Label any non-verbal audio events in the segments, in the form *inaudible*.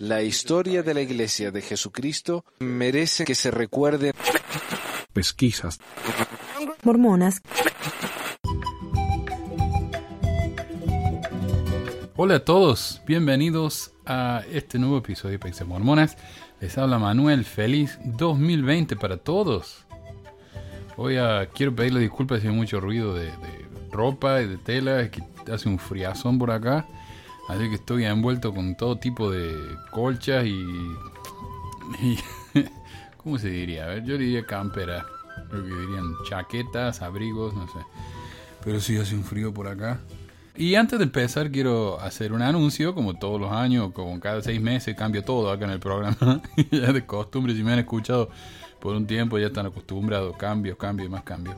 La historia de la Iglesia de Jesucristo merece que se recuerde. Pesquisas. Mormonas. Hola a todos, bienvenidos a este nuevo episodio de Pesquisas Mormonas. Les habla Manuel, feliz 2020 para todos. Hoy ah, quiero pedirle disculpas si hay mucho ruido de, de ropa y de tela, es que hace un friazón por acá. Así que estoy envuelto con todo tipo de colchas y. y *laughs* ¿Cómo se diría? A ver, yo diría campera. Creo que dirían chaquetas, abrigos, no sé. Pero sí hace un frío por acá. Y antes de empezar, quiero hacer un anuncio, como todos los años, como cada seis meses cambio todo acá en el programa. *laughs* ya de costumbre, si me han escuchado por un tiempo, ya están acostumbrados, cambios, cambios y más cambios.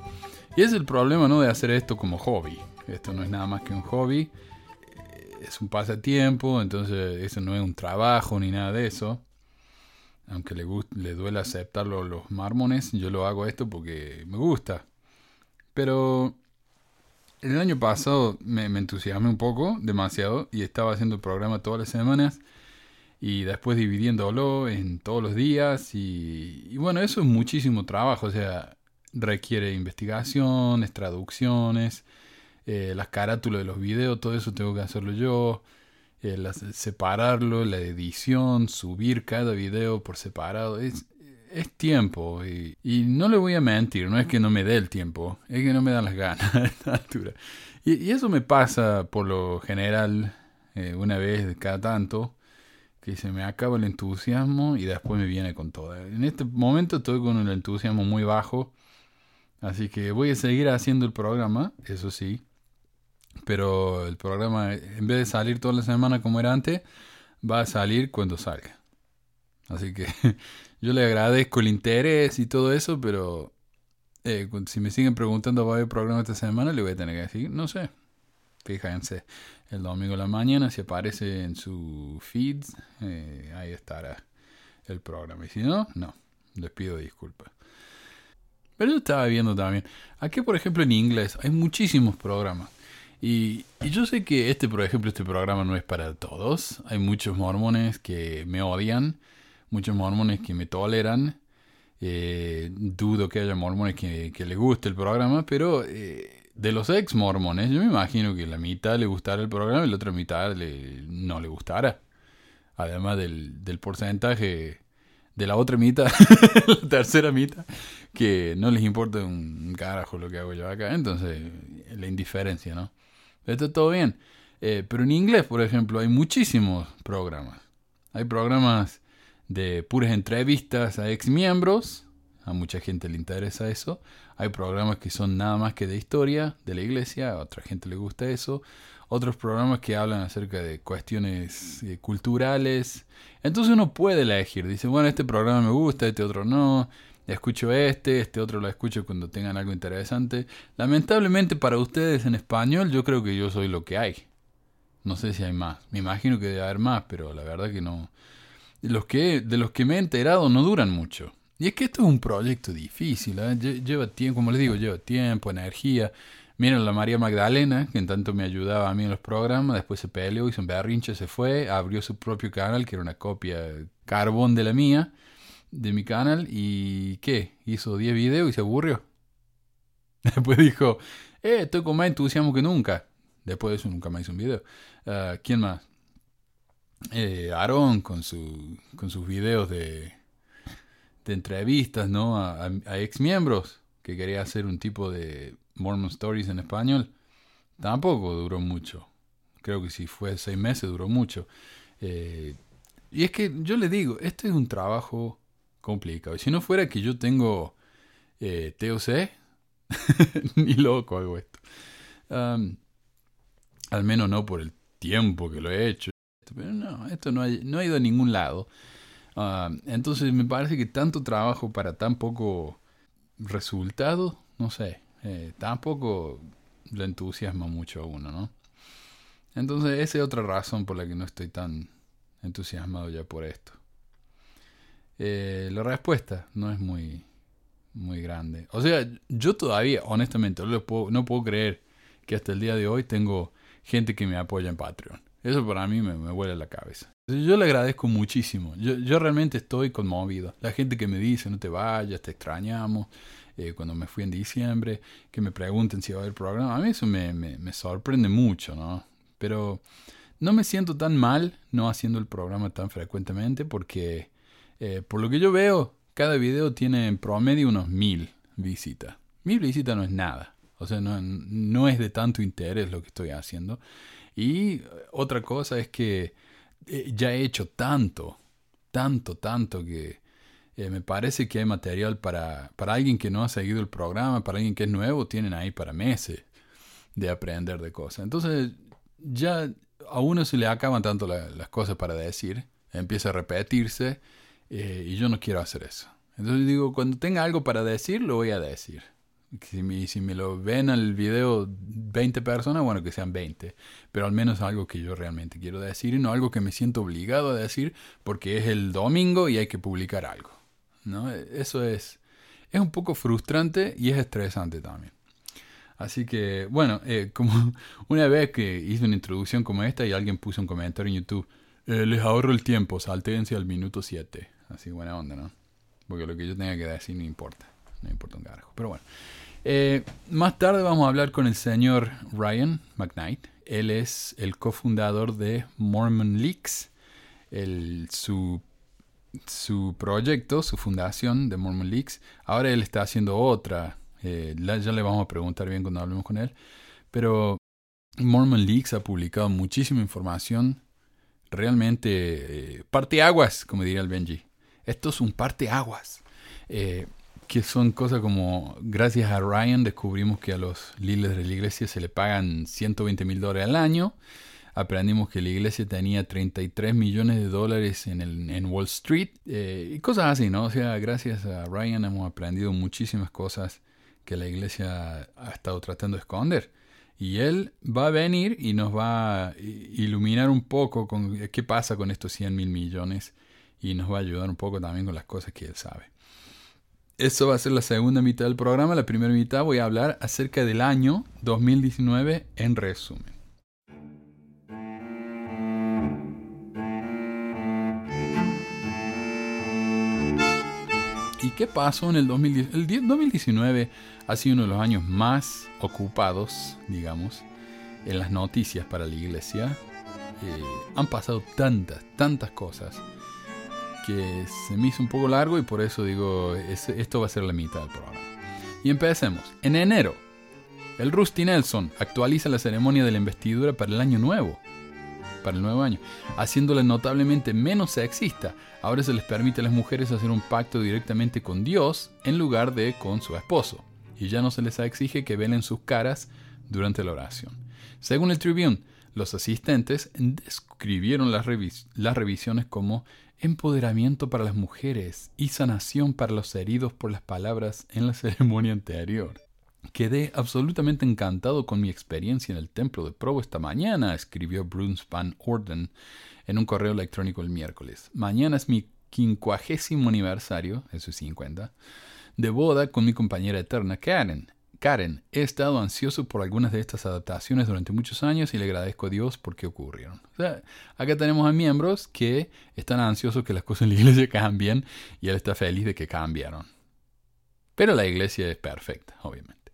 Y es el problema, ¿no? De hacer esto como hobby. Esto no es nada más que un hobby es un pasatiempo, entonces eso no es un trabajo ni nada de eso. Aunque le, le duele aceptarlo los mármones, yo lo hago esto porque me gusta. Pero el año pasado me, me, entusiasmé un poco, demasiado, y estaba haciendo el programa todas las semanas y después dividiéndolo en todos los días. Y, y bueno, eso es muchísimo trabajo, o sea, requiere investigaciones, traducciones eh, las carátulas de los videos, todo eso tengo que hacerlo yo, eh, separarlo, la edición, subir cada video por separado, es, es tiempo y, no le voy a mentir, no es que no me dé el tiempo, es que no me dan las ganas *laughs* a esta altura. Y, y, eso me pasa por lo general eh, una vez cada tanto, que se me acaba el entusiasmo y después me viene con todo. En este momento estoy con el entusiasmo muy bajo, así que voy a seguir haciendo el programa, eso sí, pero el programa, en vez de salir toda la semana como era antes, va a salir cuando salga. Así que *laughs* yo le agradezco el interés y todo eso, pero eh, si me siguen preguntando va a haber programa esta semana, le voy a tener que decir, no sé. Fíjense, el domingo de la mañana, si aparece en su feed, eh, ahí estará el programa. Y si no, no, les pido disculpas. Pero yo estaba viendo también, aquí por ejemplo en inglés hay muchísimos programas. Y, yo sé que este, por ejemplo, este programa no es para todos. Hay muchos mormones que me odian, muchos mormones que me toleran. Eh, dudo que haya mormones que, que les guste el programa, pero eh, de los ex mormones, yo me imagino que la mitad le gustará el programa y la otra mitad le, no le gustará. Además del, del porcentaje de la otra mitad, *laughs* la tercera mitad, que no les importa un carajo lo que hago yo acá. Entonces, la indiferencia, ¿no? Está todo bien. Eh, pero en inglés, por ejemplo, hay muchísimos programas. Hay programas de puras entrevistas a ex miembros. A mucha gente le interesa eso. Hay programas que son nada más que de historia de la iglesia. A otra gente le gusta eso. Otros programas que hablan acerca de cuestiones eh, culturales. Entonces uno puede elegir. Dice, bueno, este programa me gusta, este otro no escucho este, este otro lo escucho cuando tengan algo interesante. Lamentablemente para ustedes en español yo creo que yo soy lo que hay. No sé si hay más. Me imagino que debe haber más, pero la verdad que no. Los que, de los que me he enterado no duran mucho. Y es que esto es un proyecto difícil. ¿eh? Lleva tiempo, como les digo, lleva tiempo, energía. Miren la María Magdalena, que en tanto me ayudaba a mí en los programas, después se peleó, hizo un berrinche, se fue, abrió su propio canal, que era una copia carbón de la mía de mi canal y ¿qué? Hizo 10 videos y se aburrió. *laughs* Después dijo, eh, estoy con más entusiasmo que nunca. Después de eso nunca más hizo un video. Uh, ¿Quién más? Eh, Aaron con, su, con sus videos de, de entrevistas ¿no? a, a, ex miembros que quería hacer un tipo de Mormon Stories en español. Tampoco duró mucho. Creo que si fue seis meses duró mucho. Eh, y es que yo le digo, este es un trabajo complicado. Si no fuera que yo tengo eh, TOC, *laughs* ni loco hago esto. al menos no por el tiempo que lo he hecho. Pero no, esto no ha, no ha ido a ningún lado. entonces me parece que tanto trabajo para tan poco resultado, no sé, eh, tampoco le entusiasma mucho a uno, ¿no? Entonces esa es otra razón por la que no estoy tan entusiasmado ya por esto. Eh, la respuesta no es muy, muy grande. O sea, yo todavía, honestamente, no puedo, no puedo creer que hasta el día de hoy tengo gente que me apoya en Patreon. Eso para mí me, me huele la cabeza. Yo le agradezco muchísimo. Yo, yo realmente estoy conmovido. La gente que me dice, no te vayas, te extrañamos. Eh, cuando me fui en diciembre, que me pregunten si va a haber programa. A mí eso me, me, me sorprende mucho, ¿no? Pero no me siento tan mal no haciendo el programa tan frecuentemente porque, eh, por lo que yo veo, cada video tiene en promedio unos mil visitas. Mil visitas no es nada. O sea, no, no es de tanto interés lo que estoy haciendo. Y otra cosa es que eh, ya he hecho tanto, tanto, tanto que eh, me parece que hay material para, para alguien que no ha seguido el programa, para alguien que es nuevo, tienen ahí para meses de aprender de cosas. Entonces, ya a uno se le acaban tanto las cosas para decir, empieza a repetirse, eh, y yo no quiero hacer eso. Entonces digo, cuando tenga algo para decir, lo voy a decir. Si me, si me lo ven al video 20 personas, bueno, que sean 20. Pero al menos algo que yo realmente quiero decir y no algo que me siento obligado a decir porque es el domingo y hay que publicar algo. ¿no? Eso es, es un poco frustrante y es estresante también. Así que, bueno, eh, *laughs* como una vez que hice una introducción como esta y alguien puso un comentario en YouTube, eh, les ahorro el tiempo, saltense al minuto 7. Así, buena onda, ¿no? Porque lo que yo tenga que decir no importa, no importa un carajo. Pero bueno, eh, más tarde vamos a hablar con el señor Ryan McKnight. Él es el cofundador de Mormon Leaks. El, su, su proyecto, su fundación de Mormon Leaks. Ahora él está haciendo otra. Eh, ya le vamos a preguntar bien cuando hablemos con él. Pero Mormon Leaks ha publicado muchísima información. Realmente eh, parteaguas, como diría el Benji. Esto es un parteaguas. Eh, que son cosas como, gracias a Ryan descubrimos que a los líderes de la iglesia se le pagan 120 mil dólares al año. Aprendimos que la iglesia tenía 33 millones de dólares en, el, en Wall Street eh, y cosas así, ¿no? O sea, gracias a Ryan hemos aprendido muchísimas cosas que la iglesia ha estado tratando de esconder. Y él va a venir y nos va a iluminar un poco con qué pasa con estos 100 mil millones y nos va a ayudar un poco también con las cosas que él sabe. Eso va a ser la segunda mitad del programa. La primera mitad voy a hablar acerca del año 2019 en resumen. ¿Y qué pasó en el 2019? El 2019 ha sido uno de los años más ocupados, digamos, en las noticias para la iglesia. Eh, han pasado tantas, tantas cosas que se me hizo un poco largo y por eso digo, esto va a ser la mitad del programa. Y empecemos. En enero, el Rusty Nelson actualiza la ceremonia de la investidura para el año nuevo, para el nuevo año, haciéndola notablemente menos sexista. Ahora se les permite a las mujeres hacer un pacto directamente con Dios en lugar de con su esposo, y ya no se les exige que velen sus caras durante la oración. Según el Tribune, los asistentes describieron las, las revisiones como empoderamiento para las mujeres y sanación para los heridos por las palabras en la *laughs* ceremonia anterior. Quedé absolutamente encantado con mi experiencia en el templo de Provo esta mañana, escribió Bruce Van Orden en un correo electrónico el miércoles. Mañana es mi quincuagésimo aniversario, eso es 50, de boda con mi compañera eterna Karen. Karen, he estado ansioso por algunas de estas adaptaciones durante muchos años y le agradezco a Dios porque ocurrieron. Acá tenemos a miembros que están ansiosos que las cosas en la iglesia *laughs* cambien y él está feliz de que cambiaron. Pero la iglesia es perfecta, obviamente.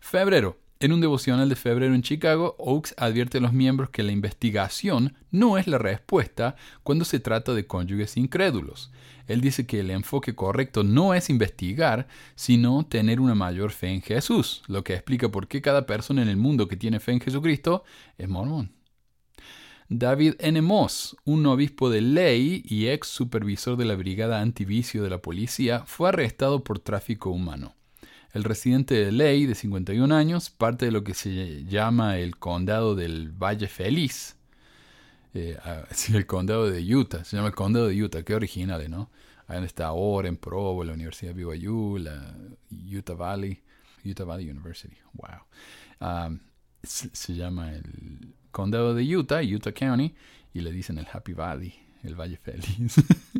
Febrero. En un devocional de febrero en Chicago, Oaks advierte a los miembros que la investigación no es la respuesta cuando se trata de cónyuges incrédulos. Él dice que el enfoque correcto no es investigar, sino tener una mayor fe en Jesús, lo que explica por qué cada persona en el mundo que tiene fe en Jesucristo es mormón. David N. Moss, un obispo de ley y ex supervisor de la Brigada Antivicio de la Policía, fue arrestado por tráfico humano. El residente de ley, de 51 años, parte de lo que se llama el condado del Valle Feliz, eh, *laughs* el condado de Utah, se llama el condado de Utah, qué original, ¿no? Ahí está ahora en Provo, la Universidad de BYU, la Utah Valley, Utah Valley University, wow. Um, se, llama el condado de Utah, Utah County, y le dicen el Happy Valley, el Valle Feliz.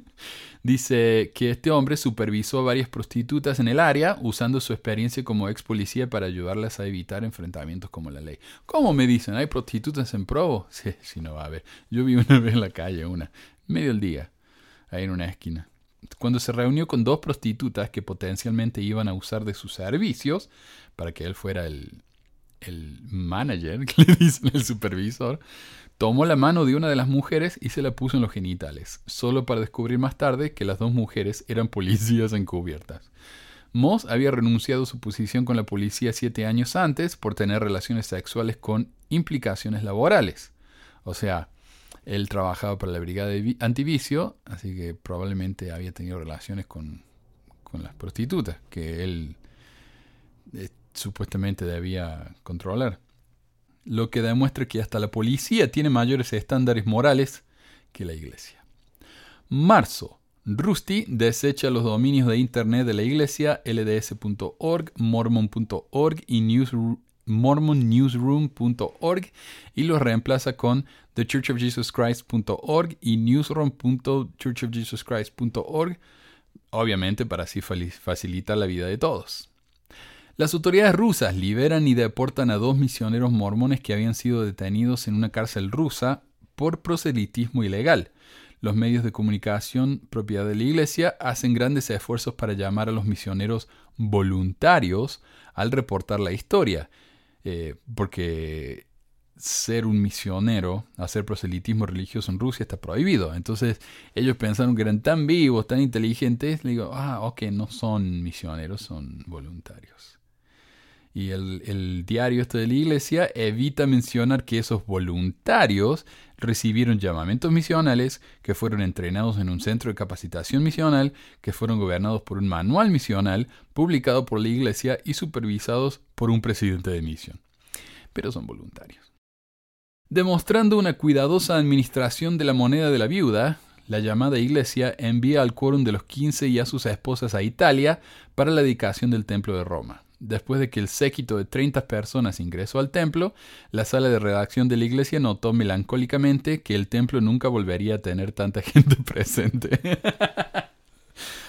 *laughs* Dice que este hombre supervisó a varias prostitutas en el área usando su experiencia como ex policía para ayudarlas a evitar enfrentamientos como la ley. ¿Cómo me dicen? ¿Hay prostitutas en Provo? *laughs* Sí, sí, no va a haber. Yo vi una *laughs* vez en la calle, una, medio el día, ahí en una esquina. Cuando se reunió con dos prostitutas que potencialmente iban a usar de sus servicios para que él fuera el, el manager, *laughs* que le dicen el supervisor, tomó la mano de una de las mujeres y se la puso en los genitales, solo para descubrir más tarde que las dos mujeres eran policías encubiertas. Moss había renunciado a su posición con la policía siete años antes por tener relaciones sexuales con implicaciones laborales. O sea, él trabajaba para la brigada antivicio, así que probablemente había tenido relaciones con, con las prostitutas que él eh, supuestamente debía controlar lo que demuestra que hasta la policía tiene mayores estándares morales que la iglesia. Marzo. Rusty desecha los dominios de internet de la iglesia lds.org, mormon.org y mormonnewsroom.org y los reemplaza con thechurchofjesuschrist.org y newsroom.churchofjesuschrist.org, obviamente para así facilitar la vida de todos. Las autoridades rusas liberan y deportan a dos misioneros mormones que habían sido detenidos en una cárcel rusa por proselitismo ilegal. Los medios de comunicación propiedad de la Iglesia hacen grandes esfuerzos para llamar a los misioneros voluntarios al reportar la historia, eh, porque ser un misionero, hacer proselitismo religioso en Rusia está prohibido. Entonces ellos pensaron que eran tan vivos, tan inteligentes, le digo, ah, ok, no son misioneros, son voluntarios. Y el, diario este de la iglesia evita mencionar que esos voluntarios recibieron llamamientos misionales, que fueron entrenados en un centro de capacitación misional, que fueron gobernados por un manual misional publicado por la iglesia y supervisados por un presidente de misión. Pero son voluntarios. Demostrando una cuidadosa administración de la moneda de la viuda, la llamada iglesia envía al quórum de los quince y a sus esposas a Italia para la dedicación del templo de Roma. Después de que el séquito de 30 personas ingresó al templo, la sala de redacción de la iglesia notó melancólicamente que el templo nunca volvería a tener tanta *laughs* gente presente.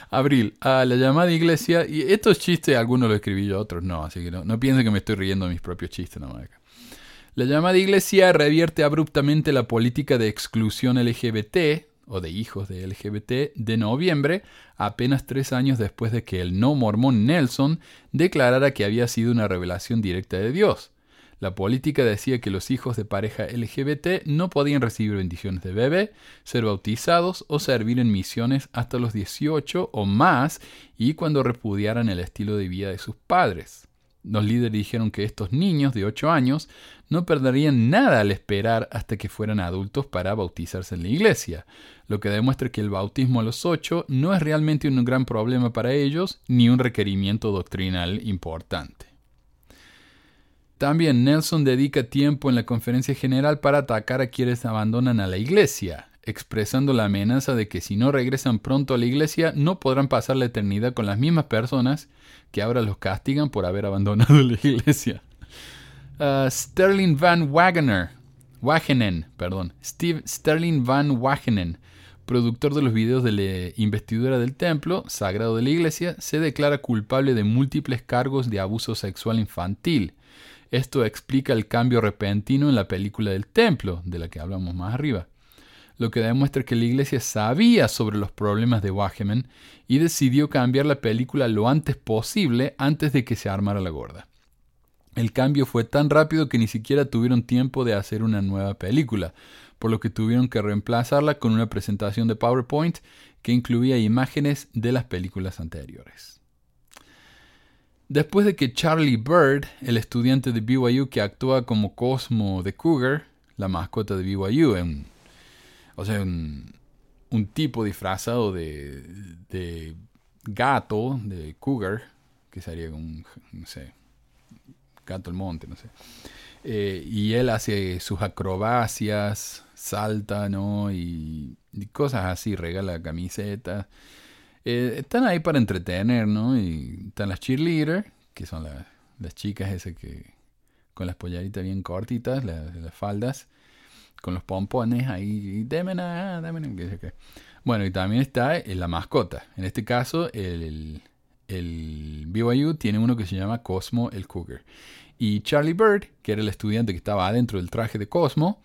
Abril, a la llamada iglesia, y estos chistes algunos los escribí yo, otros no, así que no, no piensen que me estoy riendo de mis propios chistes nomás La llamada iglesia revierte abruptamente la política de exclusión LGBT o de hijos de LGBT de noviembre, apenas tres años después de que el no mormón Nelson declarara que había sido una revelación directa de Dios. La política decía que los hijos de pareja LGBT no podían recibir bendiciones de bebé, ser bautizados o servir en misiones hasta los 18 o más y cuando repudiaran el estilo de vida de sus padres. Los líderes dijeron que estos niños de 8 años no perderían nada al esperar hasta que fueran adultos para bautizarse en la iglesia, lo que demuestra que el bautismo a los 8 no es realmente un gran problema para ellos ni un requerimiento doctrinal importante. También Nelson dedica tiempo en la conferencia general para atacar a quienes abandonan a la iglesia, expresando la amenaza de que si no regresan pronto a la iglesia no podrán pasar la eternidad con las mismas personas que ahora los castigan por haber abandonado la iglesia. Uh, Sterling Van Wagenen, perdón, Steve Sterling Van Wagenen, productor de los videos de la investidura del templo sagrado de la iglesia, se declara culpable de múltiples cargos de abuso sexual infantil. Esto explica el cambio repentino en la película del templo, de la que hablamos más arriba lo que demuestra que la iglesia sabía sobre los problemas de Wageman y decidió cambiar la película lo antes posible antes de que se armara la gorda. El cambio fue tan rápido que ni siquiera tuvieron tiempo de hacer una nueva película, por lo que tuvieron que reemplazarla con una presentación de PowerPoint que incluía imágenes de las películas anteriores. Después de que Charlie Bird, el estudiante de BYU que actúa como Cosmo de Cougar, la mascota de BYU en o sea, un, tipo disfrazado de, de, gato, de cougar, que sería un, no sé, gato del monte, no sé. Eh, y él hace sus acrobacias, salta, ¿no? Y, cosas así, regala camisetas. Eh, están ahí para entretener, ¿no? Y están las cheerleaders, que son las chicas esas que con las pollaritas bien cortitas, las faldas con los pompones ahí, qué sé qué. Bueno, y también está en la mascota. En este caso, el, el BYU tiene uno que se llama Cosmo el Cougar. Y Charlie Bird, que era el estudiante que estaba adentro del traje de Cosmo,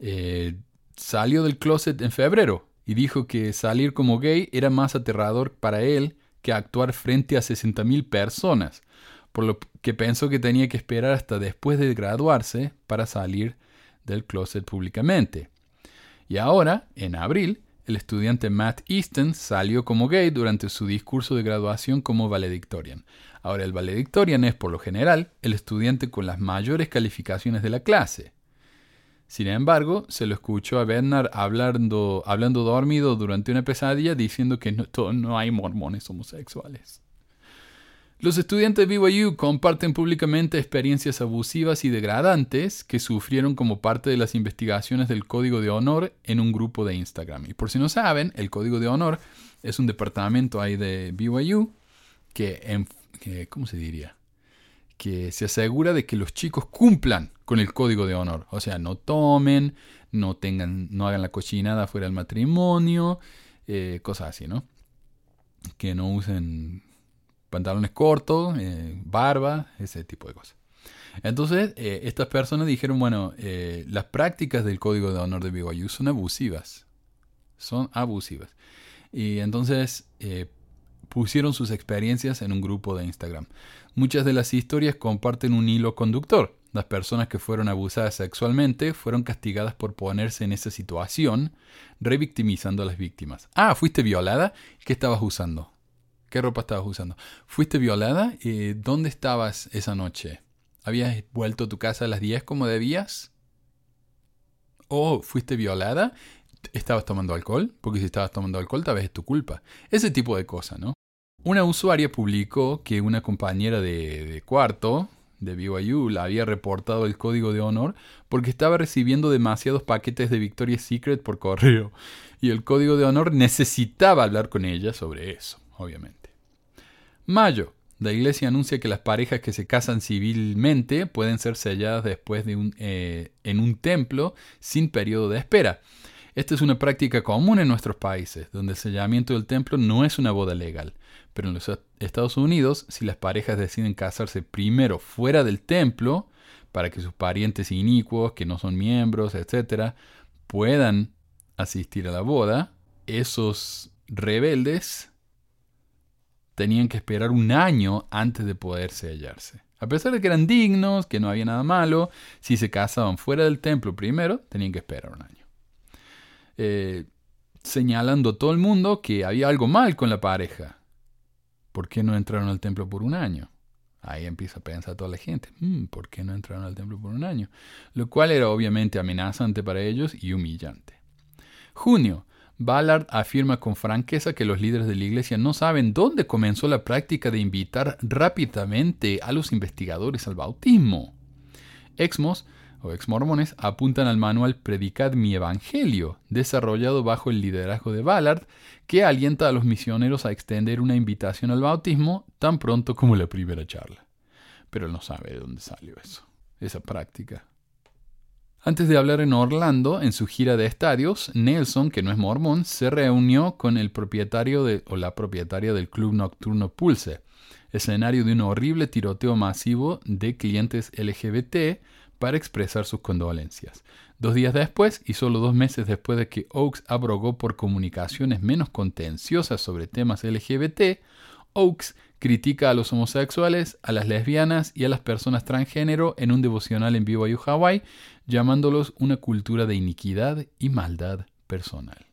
eh, salió del closet en febrero y dijo que salir como gay era más aterrador para él que actuar frente a 60.000 personas, por lo que pensó que tenía que esperar hasta después de graduarse para salir del closet públicamente. Y ahora, en abril, el estudiante Matt Easton salió como gay durante su discurso de graduación como valedictorian. Ahora, el valedictorian es, por lo general, el estudiante con las mayores calificaciones de la clase. Sin embargo, se lo escuchó a Bernard hablando, hablando dormido durante una pesadilla diciendo que no, no hay mormones homosexuales. Los estudiantes de BYU comparten públicamente experiencias abusivas y degradantes que sufrieron como parte de las investigaciones del Código de Honor en un grupo de Instagram. Y por si no saben, el Código de Honor es un departamento ahí de BYU que, ¿cómo se diría? Que se asegura de que los chicos cumplan con el Código de Honor. O sea, no tomen, no tengan, no hagan la cochinada fuera del matrimonio, eh, cosas así, ¿no? Que no usen pantalones cortos, eh, barba, ese tipo de cosas. Entonces, eh, estas personas dijeron, bueno, eh, las prácticas del código de honor de BYU son abusivas. Son abusivas. Y entonces pusieron sus experiencias en un grupo de Instagram. Muchas de las historias comparten un hilo conductor. Las personas que fueron abusadas sexualmente fueron castigadas por ponerse en esa situación, revictimizando a las víctimas. Ah, ¿fuiste violada? ¿Qué estabas usando? ¿Qué ropa estabas usando? ¿Fuiste violada? Eh, ¿Dónde estabas esa noche? ¿Habías vuelto a tu casa a las 10 como debías? ¿O fuiste violada? ¿Estabas tomando alcohol? Porque si estabas tomando alcohol, tal vez es tu culpa. Ese tipo de cosas, ¿no? Una usuaria publicó que una compañera de, de cuarto de BYU la había reportado el código de honor porque estaba recibiendo demasiados paquetes de Victoria's Secret por correo y el código de honor necesitaba hablar con ella sobre eso, obviamente. Mayo. La iglesia anuncia que las parejas que se casan civilmente pueden ser selladas después de un, eh, en un templo sin periodo de espera. Esta es una práctica común en nuestros países, donde el sellamiento del templo no es una boda legal. Pero en los Estados Unidos, si las parejas deciden casarse primero fuera del templo, para que sus parientes inicuos, que no son miembros, etc., puedan asistir a la boda, esos rebeldes tenían que esperar un año antes de poder sellarse. A pesar de que eran dignos, que no había nada malo, si se casaban fuera del templo primero, tenían que esperar un año. Eh, señalando a todo el mundo que había algo mal con la pareja. ¿Por qué no entraron al templo por un año? Ahí empieza a pensar toda la gente, hmm, ¿por qué no entraron al templo por un año? Lo cual era obviamente amenazante para ellos y humillante. Junio, Ballard afirma con franqueza que los líderes de la iglesia no saben dónde comenzó la práctica de invitar rápidamente a los investigadores al bautismo. Exmos o exmormones apuntan al manual Predicad mi Evangelio, desarrollado bajo el liderazgo de Ballard, que alienta a los misioneros a extender una invitación al bautismo tan pronto como la primera charla. Pero él no sabe de dónde salió eso, esa práctica. Antes de hablar en Orlando, en su gira de estadios, Nelson, que no es mormón, se reunió con el propietario o la propietaria del club nocturno Pulse, escenario de un horrible tiroteo masivo de clientes LGBT para expresar sus condolencias. Dos días después, y solo dos meses después de que Oaks abrogó por comunicaciones menos contenciosas sobre temas LGBT, Oaks critica a los homosexuales, a las lesbianas y a las personas transgénero en un devocional en BYU Hawaii, llamándolos una cultura de iniquidad y maldad personal.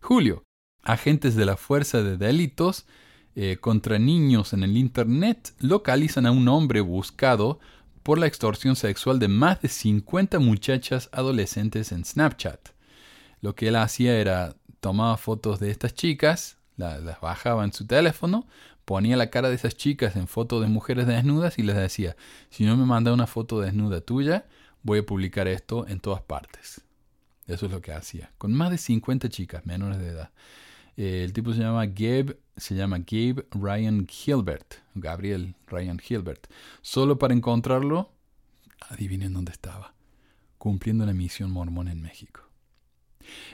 Julio. Agentes de la Fuerza de Delitos eh, contra Niños en el Internet localizan a un hombre buscado por la extorsión sexual de más de 50 muchachas adolescentes en Snapchat. Lo que él hacía era tomaba fotos de estas chicas, las bajaba en su teléfono, ponía la cara de esas chicas en fotos de mujeres desnudas y les decía, si no me manda una foto desnuda tuya, voy a publicar esto en todas partes. Eso es lo que hacía. Con más de 50 chicas menores de edad. Eh, el tipo se llama Gabe, se llama Gabe Ryan Gilbert. Gabriel Ryan Gilbert. Solo para encontrarlo, adivinen dónde estaba. cumpliendo la misión mormona en México.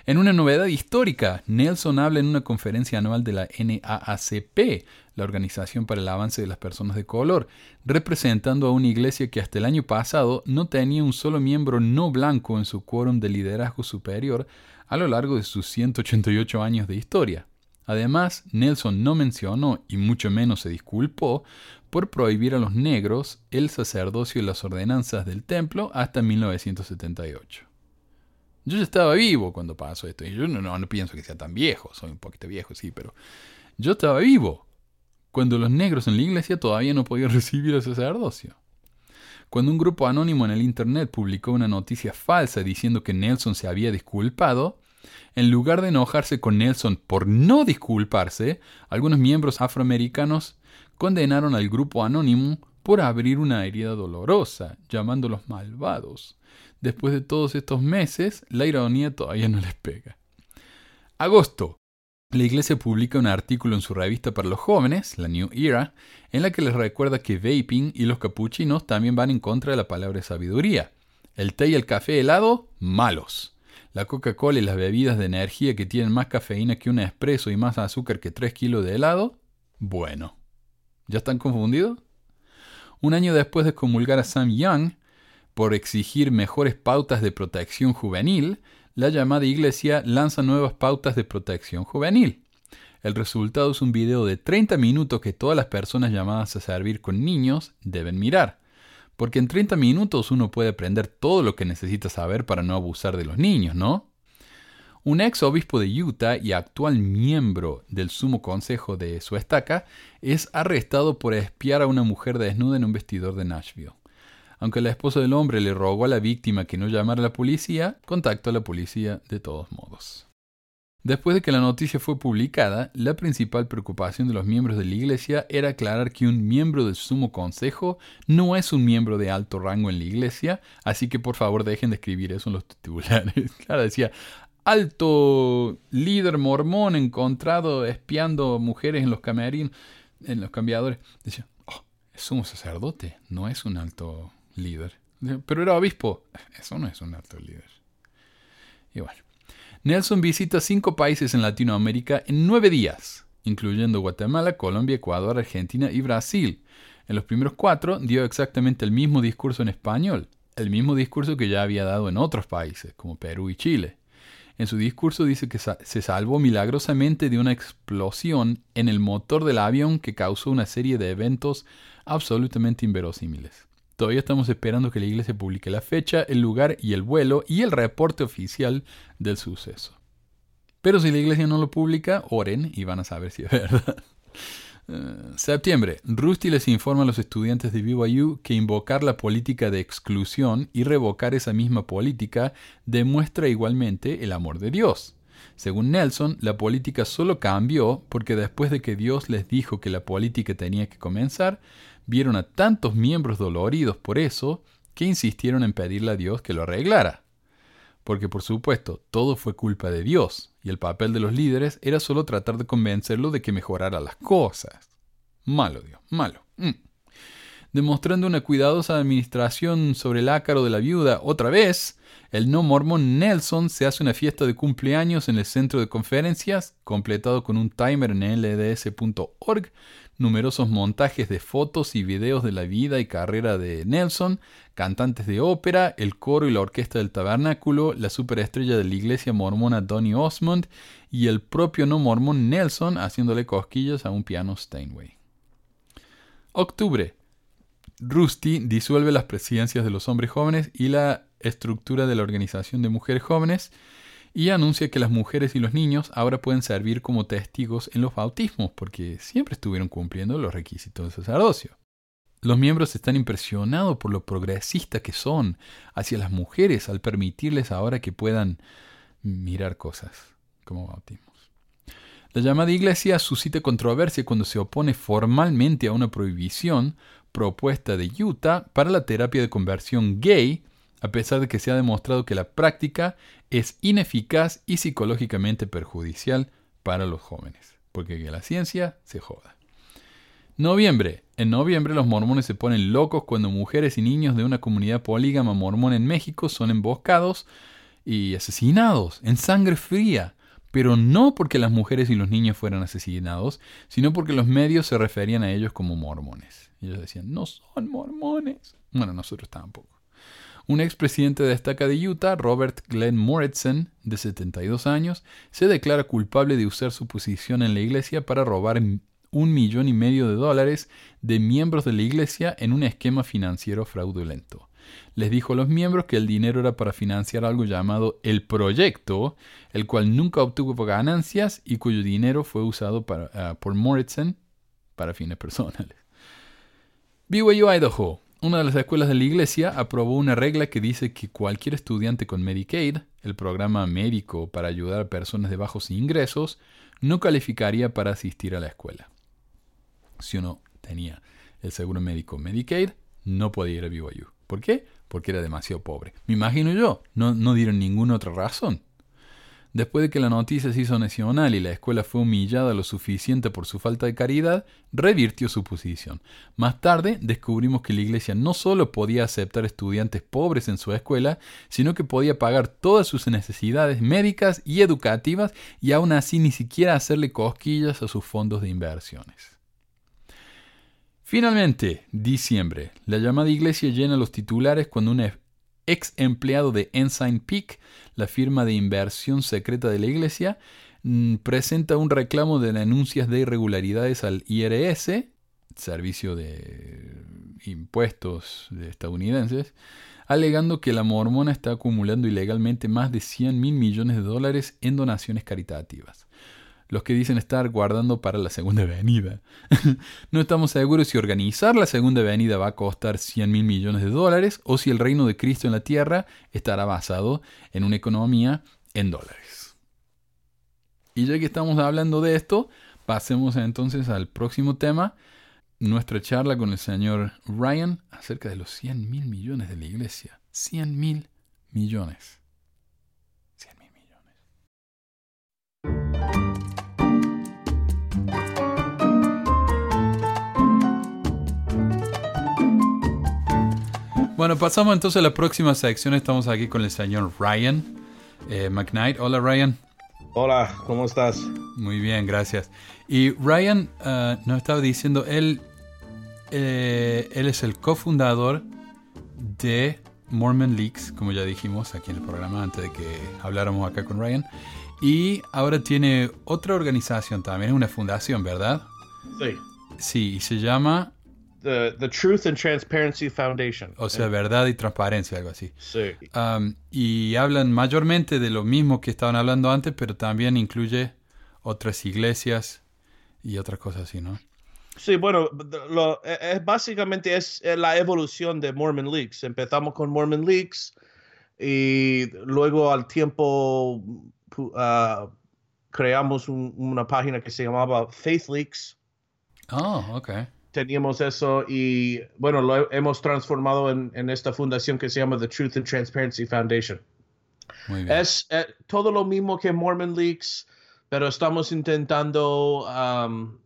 En una novedad histórica, Nelson habla en una conferencia anual de la NAACP, la Organización para el Avance de las Personas de Color, representando a una iglesia que hasta el año pasado no tenía un solo miembro no blanco en su quórum de liderazgo superior a lo largo de sus 188 años de historia. Además, Nelson no mencionó y mucho menos se disculpó por prohibir a los negros el sacerdocio y las ordenanzas del templo hasta 1978. Yo ya estaba vivo cuando pasó esto. Y yo no, no, pienso que sea tan viejo, soy un poquito viejo, sí, pero yo estaba vivo cuando los negros en la iglesia todavía no podían *laughs* recibir el sacerdocio. Cuando un grupo anónimo en el Internet publicó una noticia falsa diciendo que Nelson se había disculpado, en lugar de enojarse con Nelson por no disculparse, algunos miembros afroamericanos condenaron al grupo anónimo por abrir una herida dolorosa, llamándolos malvados. Después de todos estos meses, la ironía todavía no les pega. Agosto. La iglesia publica un artículo en su revista para los jóvenes, la New Era, en la que les recuerda que vaping y los capuchinos también van en contra de la palabra sabiduría. El té y el café helado, malos. La Coca-Cola y las bebidas de energía que tienen más cafeína que un espresso y más azúcar que 3 kilos de helado, bueno. ¿Ya están confundidos? Un año después de comulgar a Sam Young por exigir mejores pautas de protección juvenil, la llamada iglesia lanza nuevas pautas de protección juvenil. El resultado es un video de 30 minutos que todas las personas llamadas a servir con niños deben mirar porque en 30 minutos uno puede aprender todo lo que necesita saber para no abusar de los niños, ¿no? Un ex obispo de Utah y actual miembro del sumo consejo de su estaca es arrestado por espiar a una mujer desnuda en un vestidor de Nashville. Aunque la esposa del hombre le rogó a la víctima que no llamara a la policía, contactó a la policía de todos modos. Después de que la noticia fue publicada, la principal preocupación de los miembros de la Iglesia era aclarar que un miembro del Sumo Consejo no es un miembro de alto rango en la Iglesia, así que por favor dejen de escribir eso en los *laughs* titulares. claro, decía, alto líder mormón encontrado espiando mujeres en los camerinos, en los cambiadores. Decía, oh, es un sacerdote, no es un alto líder. Pero era obispo, eso no es un alto líder. Y bueno. Nelson visita cinco países en Latinoamérica en nueve días, incluyendo Guatemala, Colombia, Ecuador, Argentina y Brasil. En los primeros cuatro dio exactamente el mismo discurso en español, el mismo discurso que ya había dado en otros países, como Perú y Chile. En su discurso dice que se salvó milagrosamente de una explosión en el motor del avión que causó una serie de eventos absolutamente inverosímiles. Todavía estamos esperando que la iglesia publique la fecha, el lugar y el vuelo y el reporte oficial del suceso. Pero si la iglesia no lo publica, oren y van a saber si es *laughs* verdad. Eh, septiembre. Rusty les informa a los estudiantes de BYU que invocar la política de exclusión y revocar esa misma política demuestra igualmente el amor de Dios. Según Nelson, la política solo cambió porque después de que Dios les dijo que la política tenía que comenzar, vieron a tantos miembros doloridos por eso que insistieron en pedirle a Dios que lo arreglara. Porque por supuesto, todo fue culpa de Dios, y el papel de los líderes era solo tratar de convencerlo de que mejorara las cosas. Malo Dios, malo. Mm. Demostrando una cuidadosa administración sobre el ácaro de la viuda otra vez, el no mormón Nelson se hace una fiesta de cumpleaños en el centro de conferencias, completado con un timer en lds.org, numerosos montajes de fotos y videos de la vida y carrera de Nelson, cantantes de ópera, el coro y la orquesta del tabernáculo, la superestrella de la iglesia mormona Donny Osmond y el propio no mormón Nelson haciéndole cosquillas a un piano Steinway. Octubre. Rusty disuelve las presidencias de los hombres jóvenes y la estructura de la organización de mujeres jóvenes y anuncia que las mujeres y los niños ahora pueden servir como testigos en los bautismos porque siempre estuvieron cumpliendo los requisitos del sacerdocio. Los miembros están impresionados por lo progresista que son hacia las mujeres al permitirles ahora que puedan mirar cosas como bautismos. La llamada iglesia suscita controversia cuando se opone formalmente a una prohibición propuesta de Utah para la terapia de conversión gay a pesar de que se ha demostrado que la práctica es ineficaz y psicológicamente perjudicial para los jóvenes, porque la ciencia se joda. Noviembre. En noviembre los mormones se ponen locos cuando mujeres y niños de una comunidad polígama mormona en México son emboscados y asesinados en sangre fría. Pero no porque las mujeres y los niños fueran asesinados, sino porque los medios se referían a ellos como mormones. Ellos decían, no son mormones. Bueno, nosotros tampoco. Un expresidente de estaca de Utah, Robert Glenn Moritson, de 72 años, se declara culpable de usar su posición en la iglesia para robar un millón y medio de dólares de miembros de la iglesia en un esquema financiero fraudulento. Les dijo a los miembros que el dinero era para financiar algo llamado el proyecto, el cual nunca obtuvo ganancias y cuyo dinero fue usado ah, por Moritson para fines personales. BYU Idaho una de las escuelas de la iglesia aprobó una regla que dice que cualquier estudiante con Medicaid, el programa médico para ayudar a personas de bajos ingresos, no calificaría para asistir a la escuela. Si uno tenía el seguro médico Medicaid, no podía ir a BYU. ¿Por qué? Porque era demasiado pobre. Me imagino yo, no, no dieron ninguna otra razón. Después de que la noticia se hizo nacional y la escuela fue humillada lo suficiente por su falta de caridad, revirtió su posición. Más tarde descubrimos que la iglesia no solo podía aceptar estudiantes pobres en su escuela, sino que podía pagar todas sus necesidades médicas y educativas y aún así ni siquiera hacerle cosquillas a sus fondos de inversiones. Finalmente, diciembre. La llamada iglesia llena los titulares cuando una ex empleado de Ensign Peak, la firma de inversión secreta de la iglesia, mm, presenta un reclamo de denuncias de irregularidades al IRS, Servicio de Impuestos de estadounidenses, alegando que la mormona está acumulando ilegalmente más de 100 mil millones de dólares en donaciones caritativas los que dicen estar guardando para la segunda venida. *laughs* no estamos seguros si organizar la segunda venida va a costar 100 mil millones de dólares o si el reino de Cristo en la tierra estará basado en una economía en dólares. Y ya que estamos hablando de esto, pasemos entonces al próximo tema, nuestra charla con el señor Ryan acerca de los 100 mil millones de la iglesia. 100 mil millones. Bueno, pasamos entonces a la próxima sección. Estamos aquí con el señor Ryan eh, McKnight. Hola, Ryan. Hola, ¿cómo estás? Muy bien, gracias. Y Ryan uh, nos estaba diciendo, él, eh, él es el cofundador de Mormon Leaks, como ya dijimos aquí en el programa antes de que habláramos acá con Ryan. Y ahora tiene otra organización también, es una fundación, ¿verdad? Sí. Sí, y se llama The, Truth and Transparency Foundation. O sea, verdad y transparencia, algo así. Sí. Um, y hablan mayormente de lo mismo que estaban hablando antes, pero también incluye otras iglesias y otras cosas así, ¿no? Sí, bueno, lo, e, es, básicamente es la evolución de Mormon Leaks. Empezamos con Mormon Leaks y luego al tiempo uh, creamos una página que se llamaba Faith Leaks. Oh, ok teníamos eso y bueno, lo hemos transformado en, en, esta fundación que se llama The Truth and Transparency Foundation. Es eh, todo lo mismo que Mormon Leaks, pero estamos intentando um,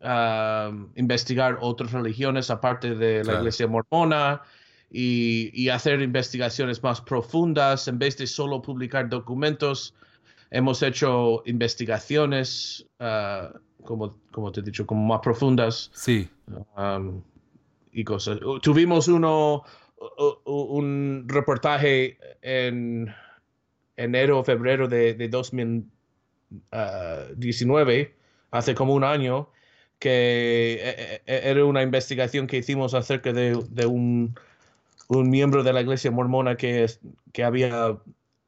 um, investigar otras religiones aparte de la iglesia mormona y, y, hacer investigaciones más profundas en vez de solo publicar documentos. Hemos hecho investigaciones. Uh, como, como te he dicho, como más profundas. Sí. Um, y cosas. Tuvimos uno, un reportaje en enero o febrero de, de 2019, uh, hace como un año, que e, e, e, era una investigación que hicimos acerca de, de un, un, miembro de la iglesia mormona que, que había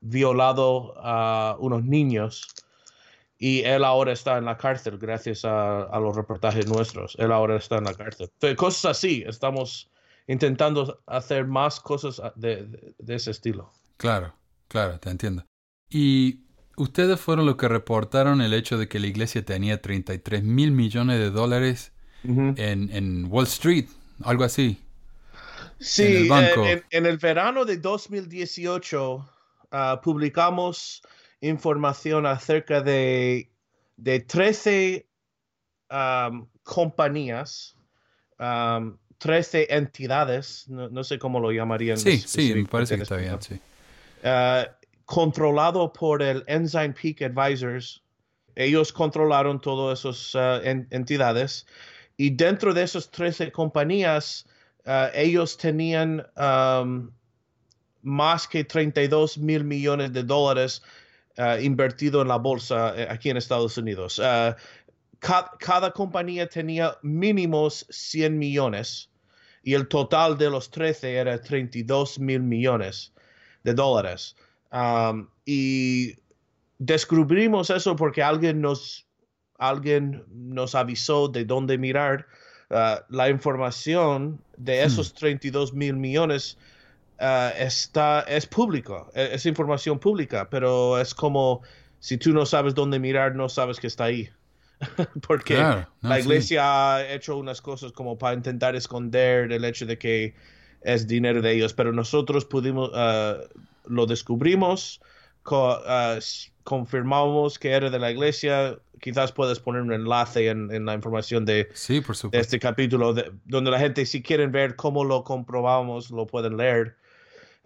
violado a unos niños y él ahora está en la cárcel gracias a, los reportajes nuestros. Él ahora está en la cárcel. Entonces, cosas así, estamos intentando hacer más cosas de, ese estilo. Claro, claro, te entiendo. Y ustedes fueron los que reportaron el hecho de que la iglesia tenía 33 mil millones de dólares en, Wall Street, algo así. Sí, en el, eh, verano de 2018 ah, publicamos información acerca de, de 13 compañías, 13 entidades, no, sé cómo lo llamarían. Sí, sí, me parece que está bien, sí. Uh, controlado por el Ensign Peak Advisors. Ellos controlaron todas esas uh, entidades y dentro de esas 13 compañías, ellos tenían um, más que 32 mil millones de dólares uh, invertido en la bolsa eh, aquí en Estados Unidos. Uh, cada compañía tenía mínimos 100 millones y el total de los 13 era 32 mil millones de dólares. Um, y descubrimos eso porque alguien nos, alguien nos avisó de dónde mirar. Uh, la información de hmm. esos 32 mil millones uh, está, es público, e, es, información pública, pero es como si tú no sabes dónde mirar, no sabes que está ahí. *laughs* Porque la iglesia ha hecho unas cosas como para intentar esconder el hecho de que es dinero de ellos, pero nosotros pudimos, uh, lo descubrimos, uh, confirmamos que era de la iglesia. Quizás puedes poner un enlace en, la información de, este capítulo, donde la gente, si quieren ver cómo lo comprobamos, lo pueden leer.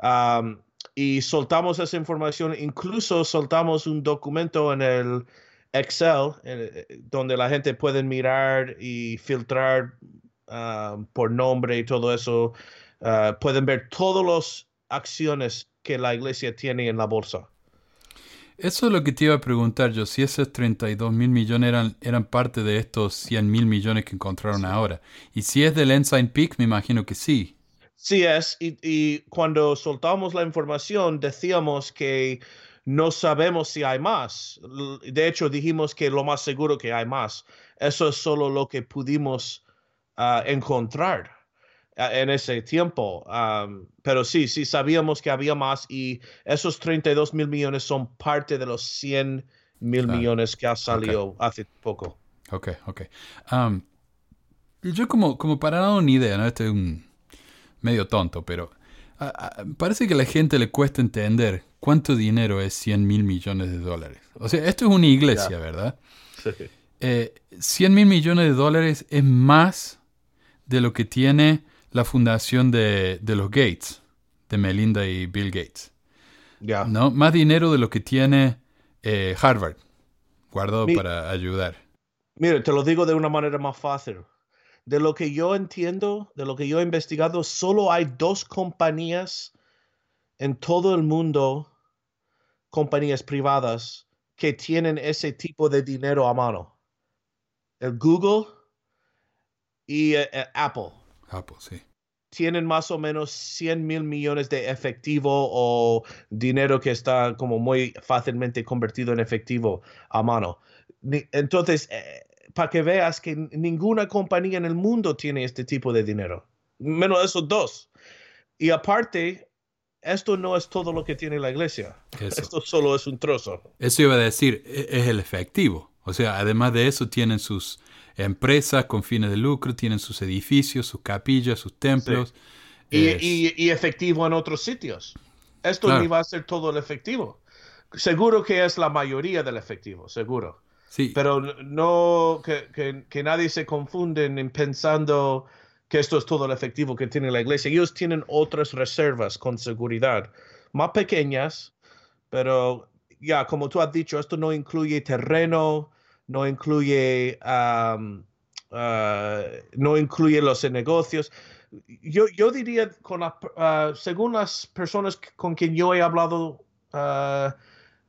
Um, y soltamos esa información, incluso soltamos un documento en el Excel, eh, donde la gente puede mirar y filtrar por nombre y todo eso. Uh, pueden ver todas las acciones que la iglesia tiene en la bolsa. Eso es lo que te iba a preguntar yo, si esos 32 mil millones eran, eran parte de estos 100 mil millones que encontraron ahora. Y si es del Ensign Peak, me imagino que sí. Sí es, y, cuando soltamos la información decíamos que no sabemos si hay más. De hecho, dijimos que lo más seguro que hay más. Eso es solo lo que pudimos ah, encontrar ah, en ese tiempo. pero sí, sí sabíamos que había más y esos 32 mil millones son parte de los 100 mil millones que ha salido hace poco. Ok, ok. yo como, como para dar una idea, ¿no? Este es un medio tonto, pero parece que a la gente le cuesta entender cuánto dinero es 100 mil millones de dólares. O sea, esto es una iglesia, ¿verdad? Sí. 100 mil millones de dólares es más de lo que tiene la fundación de, los Gates, de Melinda y Bill Gates. Ya. ¿No? Más dinero de lo que tiene eh, Harvard, guardado para ayudar. Mire, te lo digo de una manera más fácil de lo que yo entiendo, de lo que yo he investigado, solo hay dos compañías en todo el mundo, compañías privadas, que tienen ese tipo de dinero a mano. El Google y eh, eh, Apple. Apple, sí. Tienen más o menos 100 mil millones de efectivo o dinero que está como muy fácilmente convertido en efectivo a mano. Entonces, eh, para que veas que ninguna compañía en el mundo tiene este tipo de dinero, menos esos dos. Y aparte, esto no es todo lo que tiene la iglesia. Esto solo es un trozo. Eso iba a decir, e-, es el efectivo. O sea, además de eso, tienen sus empresas con fines de lucro, tienen sus edificios, sus capillas, sus templos. Y, efectivo en otros sitios. Esto ni va a ser todo el efectivo. Seguro que es la mayoría del efectivo, seguro. Pero no que, nadie se confunde en pensando que esto es todo el efectivo que tiene la iglesia. Ellos tienen otras reservas con seguridad, más pequeñas, pero ya, como tú has dicho, esto no incluye terreno, no incluye, uh, no incluye los negocios. Yo, yo diría, con uh, según las personas con quien yo he hablado uh,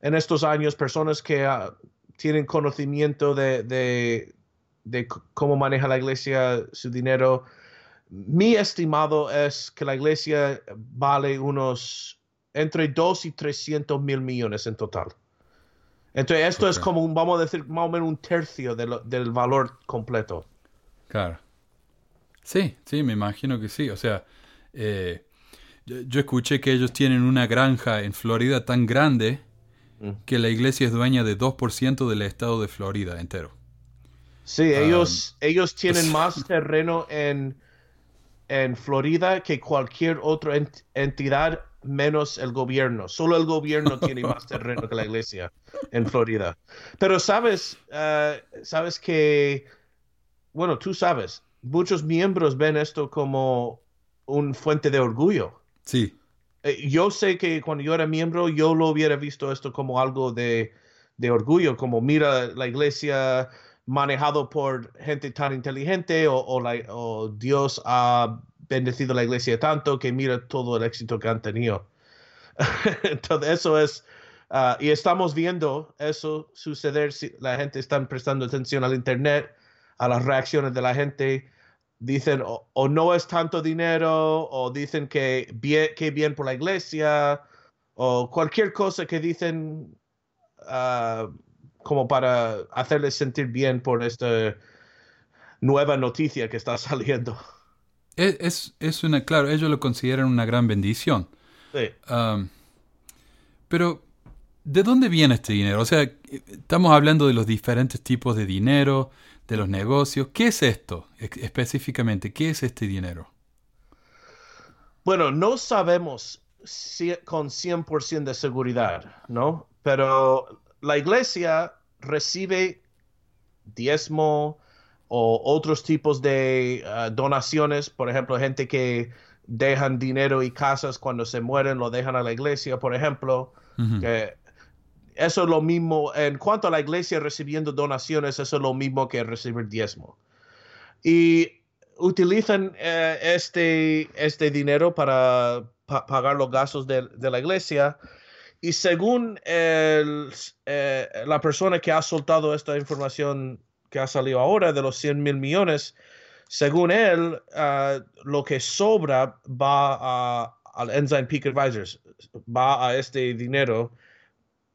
en estos años, personas que tienen conocimiento de, cómo maneja la iglesia su dinero. Mi estimado es que la iglesia vale unos entre 2 y 300 mil millones en total. Entonces, esto es como, un, vamos a decir, más o menos un tercio del valor completo. Claro. Sí, sí, me imagino que sí. O sea, eh, yo, escuché que ellos tienen una granja en Florida tan grande. Que la iglesia es dueña de 2% del estado de Florida entero. Sí, ellos, um, ellos tienen más *laughs* terreno en, en Florida que cualquier otra entidad menos el gobierno. Solo el gobierno tiene más *laughs* terreno que la iglesia en Florida. Pero sabes, uh, sabes que bueno, tú sabes, muchos miembros ven esto como un fuente de orgullo. Sí. Eh, yo sé que cuando yo era miembro, yo lo hubiera visto esto como algo de, de orgullo, como mira la iglesia manejado por gente tan inteligente o, o, Dios ha bendecido la iglesia tanto que mira todo el éxito que han tenido. *laughs* Entonces eso es, ah, y estamos viendo eso suceder si la gente está prestando atención al Internet, a las reacciones de la gente. Dicen o, no es tanto dinero, o dicen que bien, que bien por la iglesia, o cualquier cosa que dicen uh, como para hacerles sentir bien por esta nueva noticia que está *laughs* saliendo. Es, es, una, claro, ellos lo consideran una gran bendición. Sí. pero, ¿de dónde viene este dinero? O sea, estamos hablando de los diferentes tipos de dinero, de los negocios. ¿Qué es esto específicamente? ¿Qué es este dinero? Bueno, no sabemos si, con 100% de seguridad, ¿no? Pero la iglesia recibe diezmo o otros tipos de uh, donaciones, por ejemplo, gente que dejan dinero y casas cuando se mueren, lo dejan a la iglesia, por ejemplo. Eso es lo mismo, en cuanto a la iglesia recibiendo donaciones, eso es lo mismo que recibir diezmo. Y utilizan eh, este, este dinero para pagar los gastos de, de la iglesia y según el, eh, la persona que ha soltado esta información que ha salido ahora de los 100 mil millones, según él, ah, lo que sobra va a, al Enzyme Peak Advisors, va a este dinero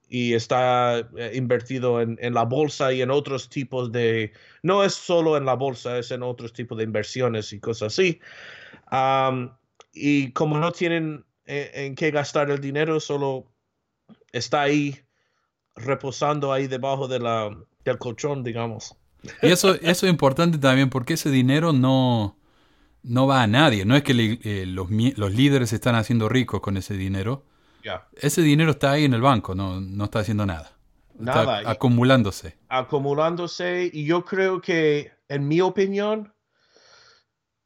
y está eh, invertido en, en, la bolsa y en otros tipos de, no es solo en la bolsa, es en otros tipos de inversiones y cosas así. y como no tienen eh, en qué gastar el dinero, solo está ahí reposando ahí debajo de la, del colchón, digamos. Y eso, eso es importante también porque ese dinero no, no va a nadie. No es que eh, los, los, líderes se están haciendo ricos con ese dinero. Ese dinero está ahí en el banco, no, no está haciendo nada. Nada. acumulándose. Acumulándose. Y yo creo que, en mi opinión,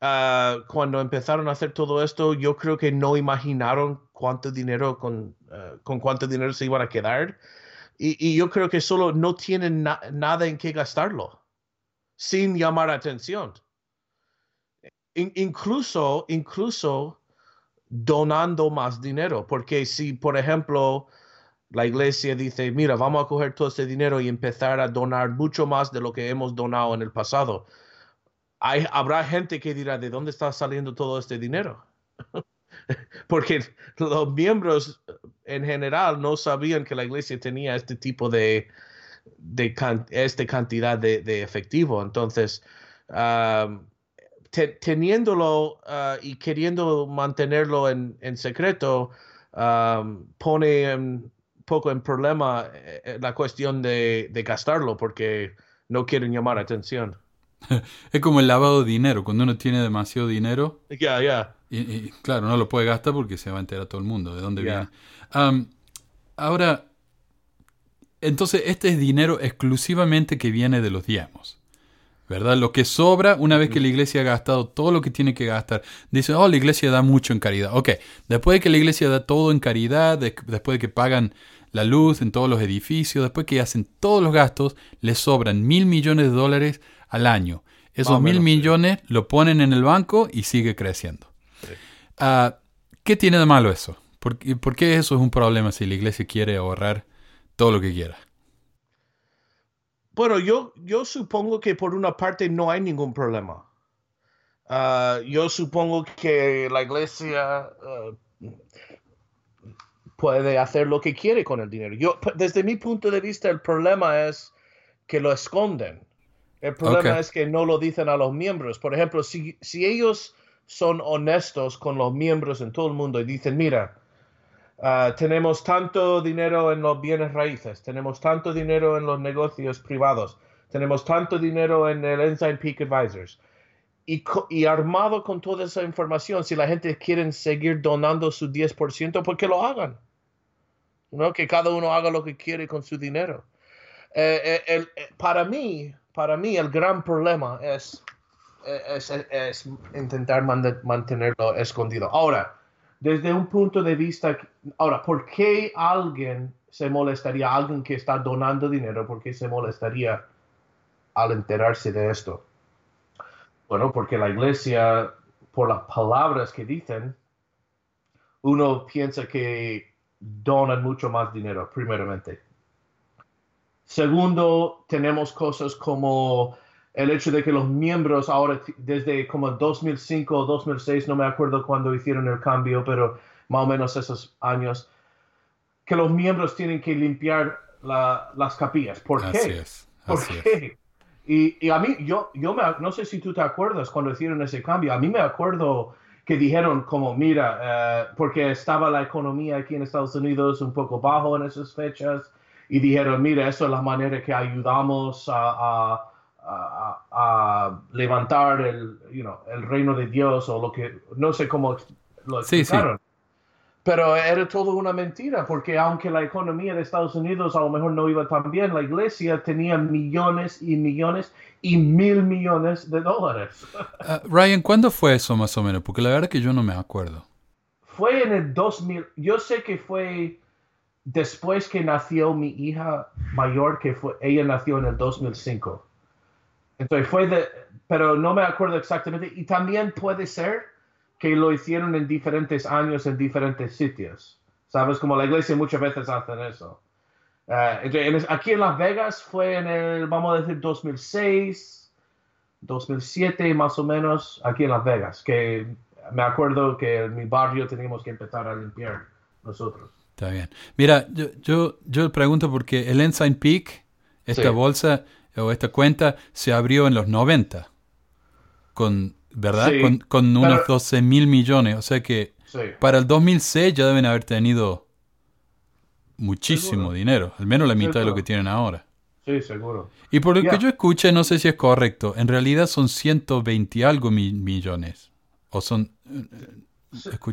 ah, cuando empezaron a hacer todo esto, yo creo que no imaginaron cuánto dinero con, eh, con cuánto dinero se iban a quedar. Y, yo creo que solo no tienen nada en qué gastarlo sin llamar atención. incluso, incluso donando más dinero, porque si, por ejemplo, la iglesia dice, mira, vamos a coger todo este dinero y empezar a donar mucho más de lo que hemos donado en el pasado, hay, habrá gente que dirá, ¿de dónde está saliendo todo este dinero? *laughs* porque los miembros en general no sabían que la iglesia tenía este tipo de, de esta cantidad de, efectivo. Entonces, teniéndolo ah, y queriendo mantenerlo en, secreto, pone un poco en problema eh, la cuestión de, de gastarlo porque no quieren llamar atención. *laughs* es como el lavado de dinero, cuando uno tiene demasiado dinero. Ya, ya. Y, claro, no lo puede gastar porque se va a enterar todo el mundo de dónde viene. ahora, entonces este es dinero exclusivamente que viene de los diezmos. ¿Verdad? Lo que sobra, una vez que la iglesia ha gastado todo lo que tiene que gastar, dice, oh, la iglesia da mucho en caridad. Ok, después de que la iglesia da todo en caridad, después de que pagan la luz en todos los edificios, después que hacen todos los gastos, les sobran mil millones de dólares al año. Esos mil millones lo ponen en el banco y sigue creciendo. Ah, ¿Qué tiene de malo eso? ¿Por, qué eso es un problema si la iglesia quiere ahorrar todo lo que quiera? Bueno, yo, yo supongo que por una parte no hay ningún problema. Ah, yo supongo que la iglesia ah, puede hacer lo que quiere con el dinero. Yo, desde mi punto de vista, el problema es que lo esconden. El problema es que no lo dicen a los miembros. Por ejemplo, si, si, ellos son honestos con los miembros en todo el mundo y dicen, mira, ah, tenemos tanto dinero en los bienes raíces, tenemos tanto dinero en los negocios privados, tenemos tanto dinero en el Ensign Peak Advisors. Y, y armado con toda esa información, si la gente quiere seguir donando su 10%, pues que lo hagan. ¿no? Que cada uno haga lo que quiere con su dinero. Eh, eh, para mí, para mí el gran problema es, es, intentar mantenerlo escondido. Ahora, desde un punto de vista, ahora, ¿por qué alguien se molestaría, alguien que está donando dinero, por qué se molestaría al enterarse de esto? Bueno, porque la iglesia, por las palabras que dicen, uno piensa que donan mucho más dinero, primeramente. Segundo, tenemos cosas como el hecho de que los miembros ahora, desde como 2005 o 2006, no me acuerdo cuándo hicieron el cambio, pero más o menos esos años, que los miembros tienen que limpiar las capillas. ¿Por qué? ¿Por qué? Y, a mí, yo, yo me, no sé si tú te acuerdas cuando hicieron ese cambio, a mí me acuerdo que dijeron como, mira, eh, porque estaba la economía aquí en Estados Unidos un poco bajo en esas fechas, y dijeron, mira, eso es la manera que ayudamos a, levantar el, el reino de Dios o lo que, no sé cómo lo explicaron. Pero era todo una mentira, porque aunque la economía de Estados Unidos a lo mejor no iba tan bien, la iglesia tenía millones y millones y mil millones de dólares. *laughs* Ah, Ryan, ¿cuándo fue eso más o menos? Porque la verdad que yo no me acuerdo. Fue en el 2000, yo sé que fue después que nació mi hija mayor, que fue, ella nació en el 2005. Entonces fue de, pero no me acuerdo exactamente. Y también puede ser que lo hicieron en diferentes años en diferentes sitios. ¿Sabes? Como la iglesia muchas veces hacen eso. Uh, aquí en Las Vegas fue en el, vamos a decir, 2006, 2007 más o menos, aquí en Las Vegas, que me acuerdo que en mi barrio teníamos que empezar a limpiar nosotros. Está bien. Mira, yo, yo, yo pregunto porque el Ensign Peak, esta bolsa o esta cuenta, se abrió en los 90, con, ¿verdad? con, unos 12 mil millones. O sea que para el 2006 ya deben haber tenido muchísimo dinero, al menos la mitad de lo que tienen ahora. Sí, seguro. Y por lo que yo escuché, no sé si es correcto, en realidad son 120 algo millones. O son... Eh,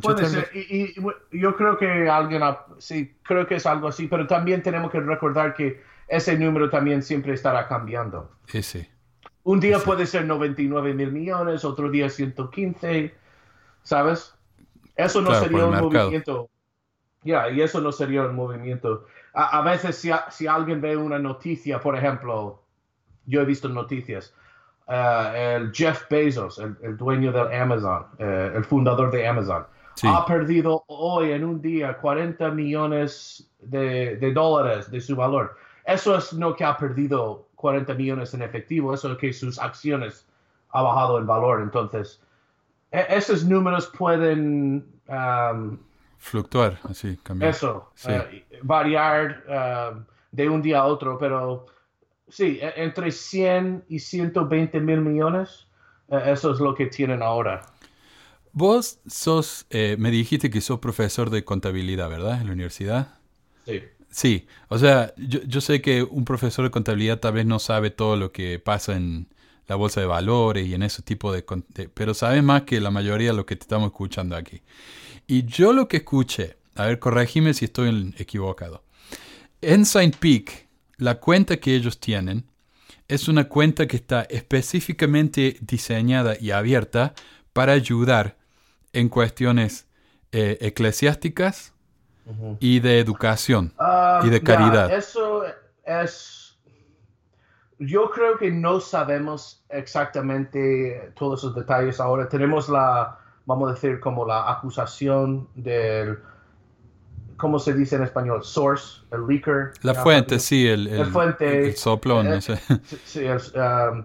Puede ser. Y, yo creo que alguien, sí, creo que es algo así, pero también tenemos que recordar que ese número también siempre estará cambiando. Sí, Un día puede ser 99 mil millones, otro día 115, ¿sabes? Eso no sería un movimiento. Ya, y eso no sería un movimiento. A, veces si, si alguien ve una noticia, por ejemplo, yo he visto noticias, eh, el Jeff Bezos, el, dueño del Amazon, eh, el fundador de Amazon, ha perdido hoy en un día 40 millones de, dólares de su valor. Eso es no que ha perdido 40 millones en efectivo, eso es que sus acciones ha bajado en valor. Entonces, e, esos números pueden... Um, Fluctuar, así, cambiar. Eso, eh, variar um, de un día a otro, pero sí, e, entre 100 y 120 mil millones, e, eso es lo que tienen ahora. Vos sos, eh, me dijiste que sos profesor de contabilidad, ¿verdad? En la universidad. Sí. Sí, o sea, yo, sé que un profesor de contabilidad tal vez no sabe todo lo que pasa en la bolsa de valores y en ese tipo de... pero sabe más que la mayoría de lo que te estamos escuchando aquí. Y yo lo que escuché, a ver, corregime si estoy equivocado. Ensign Peak la cuenta que ellos tienen es una cuenta que está específicamente diseñada y abierta para ayudar en cuestiones eh, eclesiásticas y de educación ah, y de caridad. eso es... Yo creo que no sabemos exactamente todos esos detalles ahora. Tenemos la, vamos a decir, como la acusación del ¿cómo se dice en español? Source, el leaker. La fuente, sí, el, el, fuente, el soplón. Eh, *laughs* sí, um,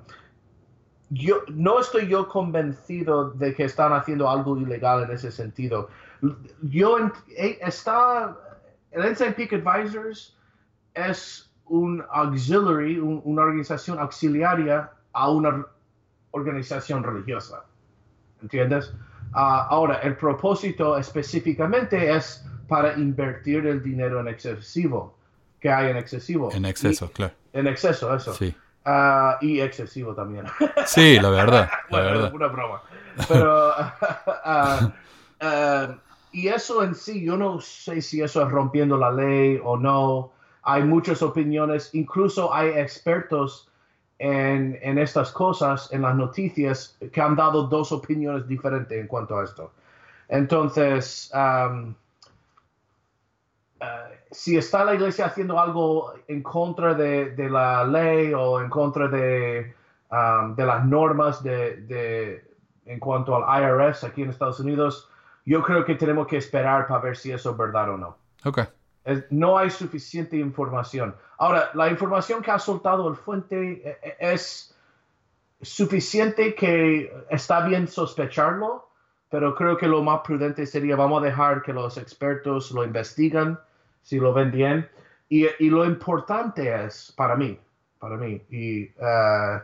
yo, no estoy yo convencido de que están haciendo algo ilegal en ese sentido. Yo está, el Ensign Peak Advisors es un auxiliary, una organización auxiliaria a una organización religiosa. ¿Entiendes? Ah, ahora, el propósito específicamente es para invertir el dinero en excesivo, que hay en excesivo. En exceso, claro. En exceso, eso. Sí. Ah, y excesivo también. *laughs* Sí, la verdad. la verdad. Una broma. Pero, *laughs* ah, y eso en sí, yo no sé si eso es rompiendo la ley o no. Hay muchas opiniones, incluso hay expertos en, en, estas cosas, en las noticias, que han dado dos opiniones diferentes en cuanto a esto. Entonces, um, uh, si está la iglesia haciendo algo en contra de, de la ley o en contra de, um, de las normas de, de, en cuanto al IRS aquí en Estados Unidos, yo creo que tenemos que esperar para ver si eso es verdad o no. Okay. no hay suficiente información. Ahora, la información que ha soltado el fuente eh, eh, es suficiente que está bien sospecharlo, pero creo que lo más prudente sería vamos a dejar que los expertos lo investigan, si lo ven bien. Y, lo importante es, para mí, para mí, y eh,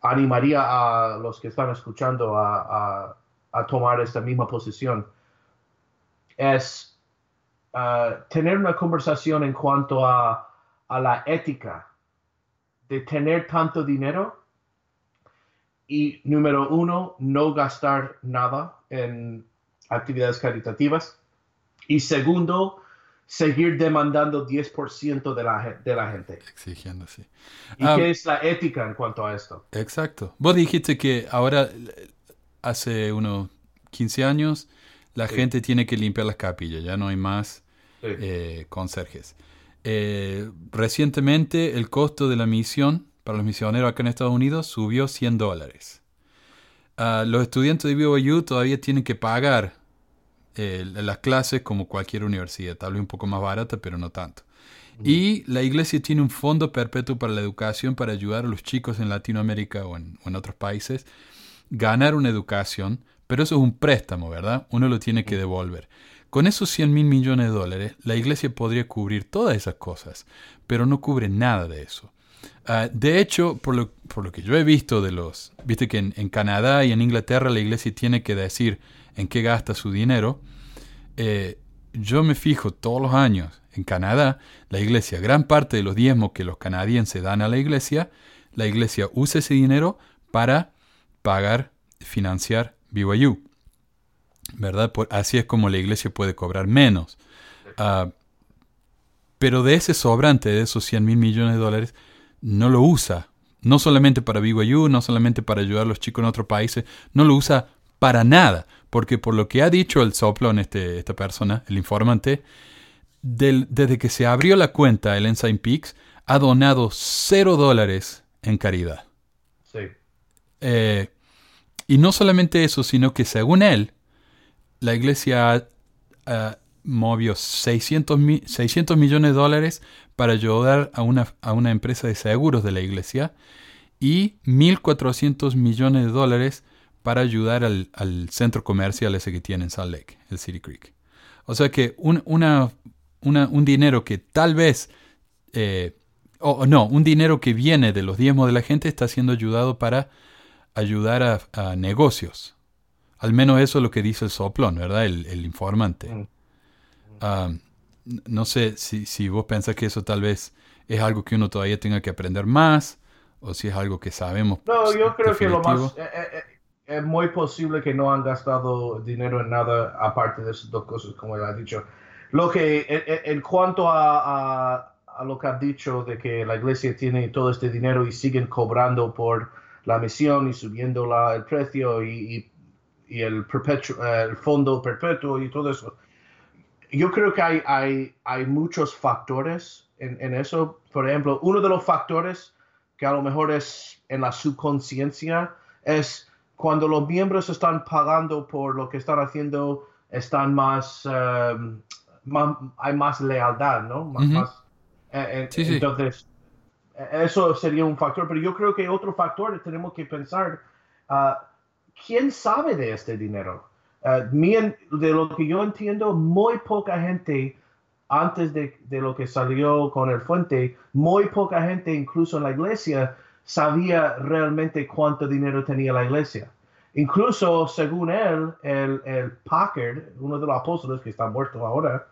animaría a los que están escuchando a, a tomar esta misma posición, es uh, tener una conversación en cuanto a, a, la ética de tener tanto dinero y número uno, no gastar nada en actividades caritativas y segundo, seguir demandando 10% de la, de la gente. Exigiendo, sí. ¿Y qué ah, es la ética en cuanto a esto? Exacto. Vos dijiste que ahora, hace unos 15 años, la gente tiene que limpiar las capillas, ya no hay más eh, conserjes. Eh, recientemente el costo de la misión para los misioneros acá en Estados Unidos subió 100 dólares. Ah, los estudiantes de BYU todavía tienen que pagar eh, las clases como cualquier universidad, tal vez un poco más barata, pero no tanto. Y la iglesia tiene un fondo perpetuo para la educación para ayudar a los chicos en Latinoamérica o en, o en otros países ganar una educación pero eso es un préstamo, ¿verdad? Uno lo tiene que devolver. Con esos 100 mil millones de dólares, la iglesia podría cubrir todas esas cosas, pero no cubre nada de eso. Ah, de hecho, por lo, por lo, que yo he visto de los... Viste que en, Canadá y en Inglaterra la iglesia tiene que decir en qué gasta su dinero. Eh, yo me fijo todos los años en Canadá, la iglesia, gran parte de los diezmos que los canadienses dan a la iglesia, la iglesia usa ese dinero para pagar, financiar BYU. ¿Verdad? así es como la iglesia puede cobrar menos. Ah, pero de ese sobrante, de esos 100 mil millones de dólares, no lo usa. No solamente para BYU, no solamente para ayudar a los chicos en otros países, no lo usa para nada. Porque por lo que ha dicho el soplón, este, esta persona, el informante, desde que se abrió la cuenta, el Ensign Peaks, ha donado cero dólares en caridad. Sí. Eh, y no solamente eso, sino que según él, la iglesia uh, movió 600, 600, millones de dólares para ayudar a una, a una empresa de seguros de la iglesia y 1.400 millones de dólares para ayudar al, centro comercial ese que tiene en Salt Lake, el City Creek. O sea que un, un dinero que tal vez, eh, o no, un dinero que viene de los diezmos de la gente está siendo ayudado para ayudar a, negocios. Al menos eso es lo que dice el soplón, ¿verdad? El, informante. Mm. Ah, no sé si, si vos pensás que eso tal vez es algo que uno todavía tenga que aprender más o si es algo que sabemos. No, yo creo que lo más... Eh, eh, eh, es muy posible que no han gastado dinero en nada aparte de esas dos cosas, como él ha dicho. Lo que, en, cuanto a, a, a, lo que ha dicho de que la iglesia tiene todo este dinero y siguen cobrando por la misión y subiendo la, el precio y, y, el, eh, el fondo perpetuo y todo eso. Yo creo que hay, hay, hay muchos factores en, en, eso. Por ejemplo, uno de los factores que a lo mejor es en la subconsciencia es cuando los miembros están pagando por lo que están haciendo, están más, em, hay más lealtad, ¿no? Más, eh, eh, entonces, eso sería un factor, pero yo creo que otro factor tenemos que pensar, uh, ¿quién sabe de este dinero? Uh, de lo que yo entiendo, muy poca gente, antes de, de, lo que salió con el fuente, muy poca gente, incluso en la iglesia, sabía realmente cuánto dinero tenía la iglesia. Incluso, según él, el, el Packard, uno de los apóstoles que está muerto ahora,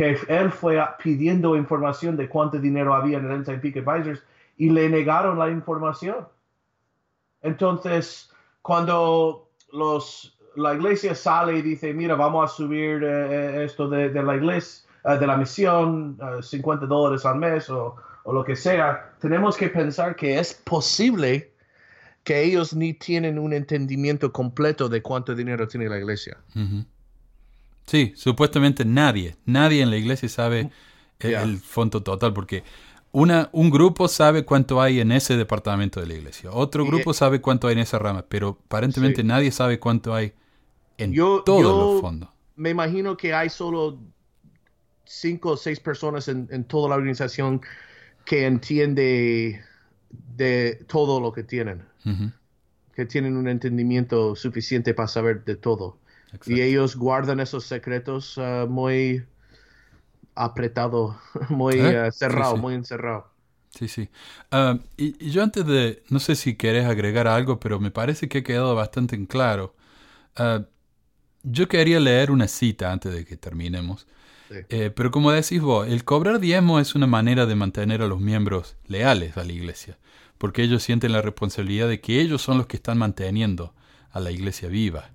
que él fue pidiendo información de cuánto dinero había en el Ensign Peak Advisors y le negaron la información. Entonces, cuando los, la iglesia sale y dice, mira, vamos a subir eh, eh, esto de, la iglesia, eh, de la misión, 50 dólares al mes o, o lo que sea, tenemos que pensar que es posible que ellos ni tienen un entendimiento completo de cuánto dinero tiene la iglesia. Sí, supuestamente nadie, nadie en la iglesia sabe el, fondo total, porque una, un grupo sabe cuánto hay en ese departamento de la iglesia, otro grupo sabe cuánto hay en esa rama, pero aparentemente nadie sabe cuánto hay en todos los fondos. Me imagino que hay solo cinco o seis personas en, toda la organización que entiende de todo lo que tienen, que tienen un entendimiento suficiente para saber de todo. Y ellos guardan esos secretos uh, muy apretado, *laughs* muy ¿Eh? uh, cerrado, muy encerrado. Sí, sí. Uh, y, yo antes de, no sé si querés agregar algo, pero me parece que ha quedado bastante en claro. yo quería leer una cita antes de que terminemos. Eh, pero como decís vos, el cobrar diezmo es una manera de mantener a los miembros leales a la iglesia, porque ellos sienten la responsabilidad de que ellos son los que están manteniendo a la iglesia viva,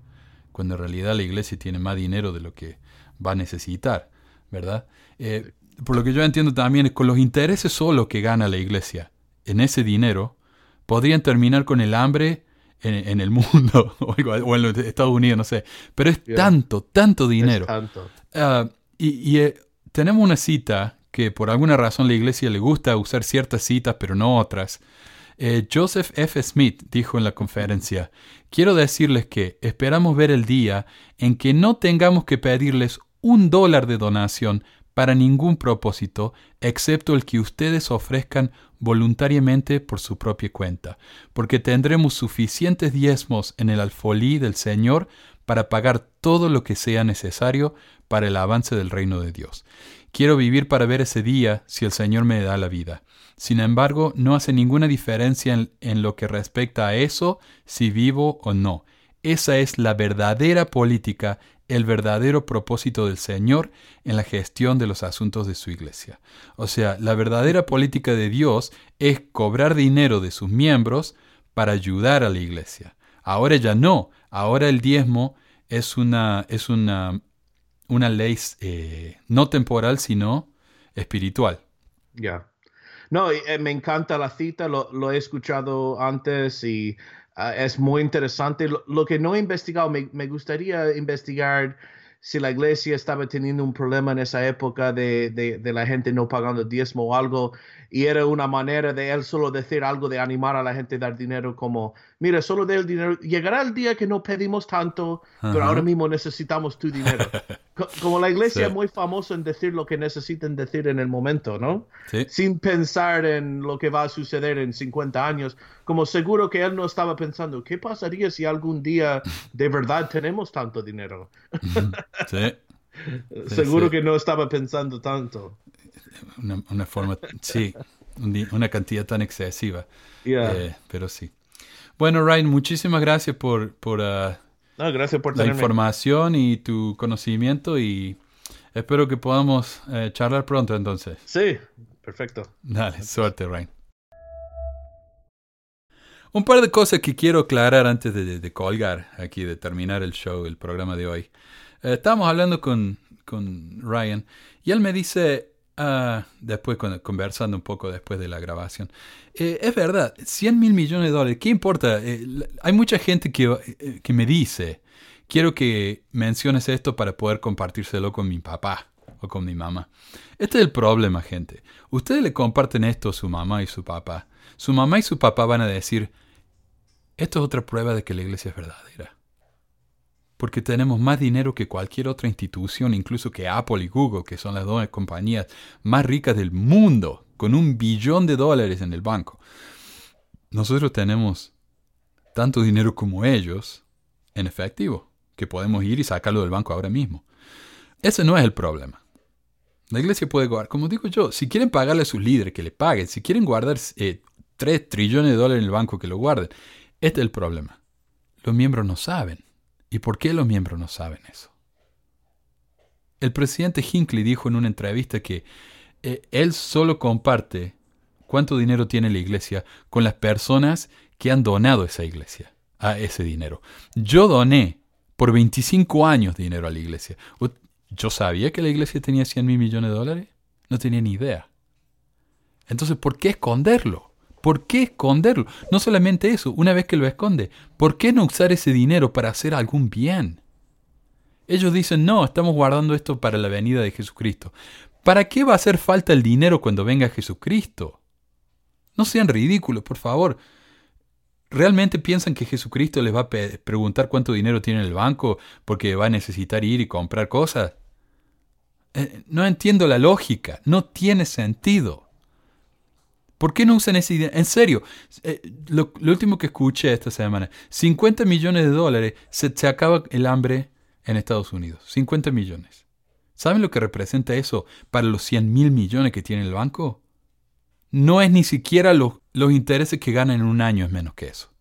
cuando en realidad la iglesia tiene más dinero de lo que va a necesitar, ¿verdad? Eh, por lo que yo entiendo también, con los intereses solo que gana la iglesia en ese dinero, podrían terminar con el hambre en, el mundo *laughs* o, en los Estados Unidos, no sé. Pero es tanto, tanto dinero. tanto. Ah, y, eh, tenemos una cita que por alguna razón la iglesia le gusta usar ciertas citas, pero no otras. Eh, Joseph F. Smith dijo en la conferencia, quiero decirles que esperamos ver el día en que no tengamos que pedirles un dólar de donación para ningún propósito, excepto el que ustedes ofrezcan voluntariamente por su propia cuenta, porque tendremos suficientes diezmos en el alfolí del Señor para pagar todo lo que sea necesario para el avance del reino de Dios. Quiero vivir para ver ese día si el Señor me da la vida. Sin embargo, no hace ninguna diferencia en, lo que respecta a eso, si vivo o no. Esa es la verdadera política, el verdadero propósito del Señor en la gestión de los asuntos de su iglesia. O sea, la verdadera política de Dios es cobrar dinero de sus miembros para ayudar a la iglesia. Ahora ya no, ahora el diezmo es una, es una una ley eh, no temporal, sino espiritual. Ya. No, eh, me encanta la cita, lo, he escuchado antes y ah, es muy interesante. Lo, que no he investigado, me, me, gustaría investigar si la iglesia estaba teniendo un problema en esa época de, de, de la gente no pagando diezmo o algo y era una manera de él solo decir algo de animar a la gente a dar dinero como, mira, solo de el dinero, llegará el día que no pedimos tanto, pero ahora mismo necesitamos tu dinero. *laughs* como la iglesia es muy famosa en decir lo que necesiten decir en el momento, ¿no? Sin pensar en lo que va a suceder en 50 años, como seguro que él no estaba pensando, ¿qué pasaría si algún día de verdad tenemos tanto dinero? *laughs* sí. Seguro que no estaba pensando tanto una, forma, sí, una cantidad tan excesiva. Eh, pero sí. Bueno, Ryan, muchísimas gracias por, por, ah, gracias por la información y tu conocimiento y espero que podamos eh, charlar pronto entonces. Sí, perfecto. Dale, suerte, Ryan. Un par de cosas que quiero aclarar antes de, colgar aquí, de terminar el show, el programa de hoy. Eh, estábamos hablando con, con Ryan y él me dice, Ah, después conversando un poco después de la grabación. Eh, es verdad, 100 mil millones de dólares, ¿qué importa? Eh, hay mucha gente que, eh, que, me dice, quiero que menciones esto para poder compartírselo con mi papá o con mi mamá. Este es el problema, gente. Ustedes le comparten esto a su mamá y su papá. Su mamá y su papá van a decir, esto es otra prueba de que la iglesia es verdadera porque tenemos más dinero que cualquier otra institución, incluso que Apple y Google, que son las dos compañías más ricas del mundo, con un billón de dólares en el banco. Nosotros tenemos tanto dinero como ellos en efectivo, que podemos ir y sacarlo del banco ahora mismo. Ese no es el problema. La iglesia puede guardar, como digo yo, si quieren pagarle a sus líderes, que le paguen. Si quieren guardar 3 eh, trillones de dólares en el banco, que lo guarden. Este es el problema. Los miembros no saben. ¿Y por qué los miembros no saben eso? El presidente Hinckley dijo en una entrevista que eh, él solo comparte cuánto dinero tiene la iglesia con las personas que han donado esa iglesia, a ese dinero. Yo doné por 25 años dinero a la iglesia. ¿Yo sabía que la iglesia tenía 100 mil millones de dólares? No tenía ni idea. Entonces, ¿por qué esconderlo? ¿Por qué esconderlo? No solamente eso, una vez que lo esconde, ¿por qué no usar ese dinero para hacer algún bien? Ellos dicen, no, estamos guardando esto para la venida de Jesucristo. ¿Para qué va a hacer falta el dinero cuando venga Jesucristo? No sean ridículos, por favor. ¿Realmente piensan que Jesucristo les va a preguntar cuánto dinero tiene en el banco porque va a necesitar ir y comprar cosas? Eh, no entiendo la lógica, no tiene sentido. ¿Por qué no usan ese dinero? En serio, eh, lo, último que escuché esta semana, 50 millones de dólares, se, se acaba el hambre en Estados Unidos. 50 millones. ¿Saben lo que representa eso para los 100 mil millones que tiene el banco? No es ni siquiera los, los intereses que ganan en un año, es menos que eso.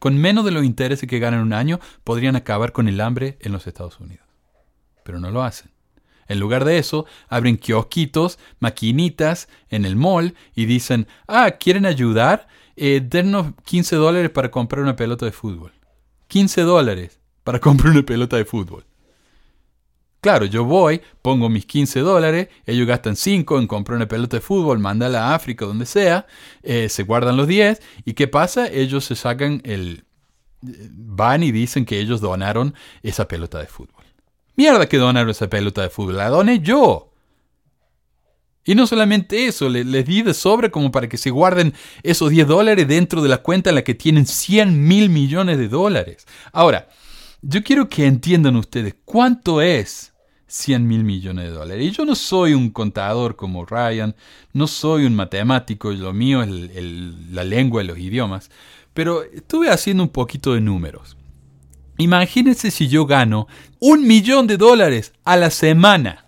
Con menos de los intereses que ganan en un año, podrían acabar con el hambre en los Estados Unidos. Pero no lo hacen. En lugar de eso, abren kiosquitos, maquinitas en el mall y dicen, ah, ¿quieren ayudar? Eh, dennos 15 dólares para comprar una pelota de fútbol. 15 dólares para *laughs* comprar una pelota de fútbol. Claro, yo voy, pongo mis 15 dólares, ellos gastan 5 en comprar una pelota de fútbol, mandarla a África, donde sea, eh, se guardan los 10, ¿y qué pasa? Ellos se sacan el... van y dicen que ellos donaron esa pelota de fútbol. Mierda que donaron esa pelota de fútbol, la doné yo. Y no solamente eso, les, di de sobre como para que se guarden esos 10 dólares dentro de la cuenta en la que tienen 100 mil millones de dólares. Ahora, yo quiero que entiendan ustedes cuánto es 100 mil millones de dólares. Y yo no soy un contador como Ryan, no soy un matemático, lo mío es la lengua de los idiomas, pero estuve haciendo un poquito de números. Imagínense si yo gano un millón de dólares a la semana.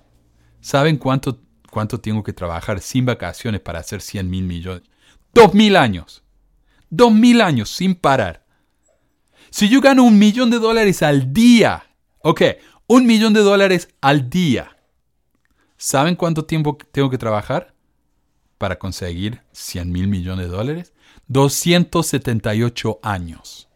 ¿Saben cuánto, cuánto tengo que trabajar sin vacaciones para hacer 100 mil millones? Dos mil años. Dos mil años sin parar. Si yo gano un millón de dólares al día, ok, un millón de dólares al día. ¿Saben cuánto tiempo tengo que trabajar para conseguir 100 mil millones de dólares? 278 años.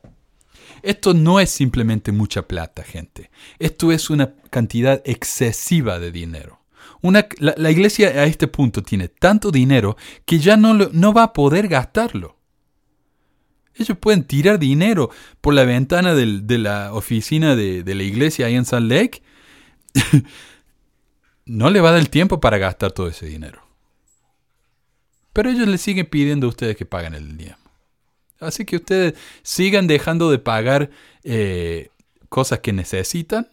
Esto no es simplemente mucha plata, gente. Esto es una cantidad excesiva de dinero. la, iglesia a este punto tiene tanto dinero que ya no, no va a poder gastarlo. Ellos pueden tirar dinero por la ventana de la oficina de, de la iglesia ahí en Salt Lake. *laughs* no le va a dar el tiempo para gastar todo ese dinero. Pero ellos le siguen pidiendo a ustedes que paguen el día. Así que ustedes sigan dejando de pagar eh, cosas que necesitan,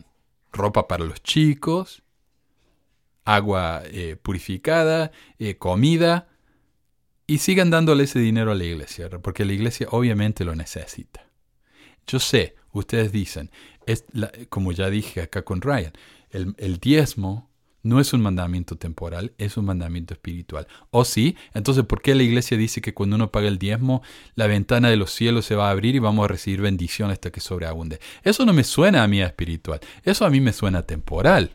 ropa para los chicos, agua eh, purificada, eh, comida, y sigan dándole ese dinero a la iglesia, porque la iglesia obviamente lo necesita. Yo sé, ustedes dicen, es como ya dije acá con Ryan, el, el diezmo no es un mandamiento temporal, es un mandamiento espiritual. ¿O sí? Entonces, ¿por qué la iglesia dice que cuando uno paga el diezmo, la ventana de los cielos se va a abrir y vamos a recibir bendición hasta que sobreabunde? Eso no me suena a mí espiritual, eso a mí me suena temporal.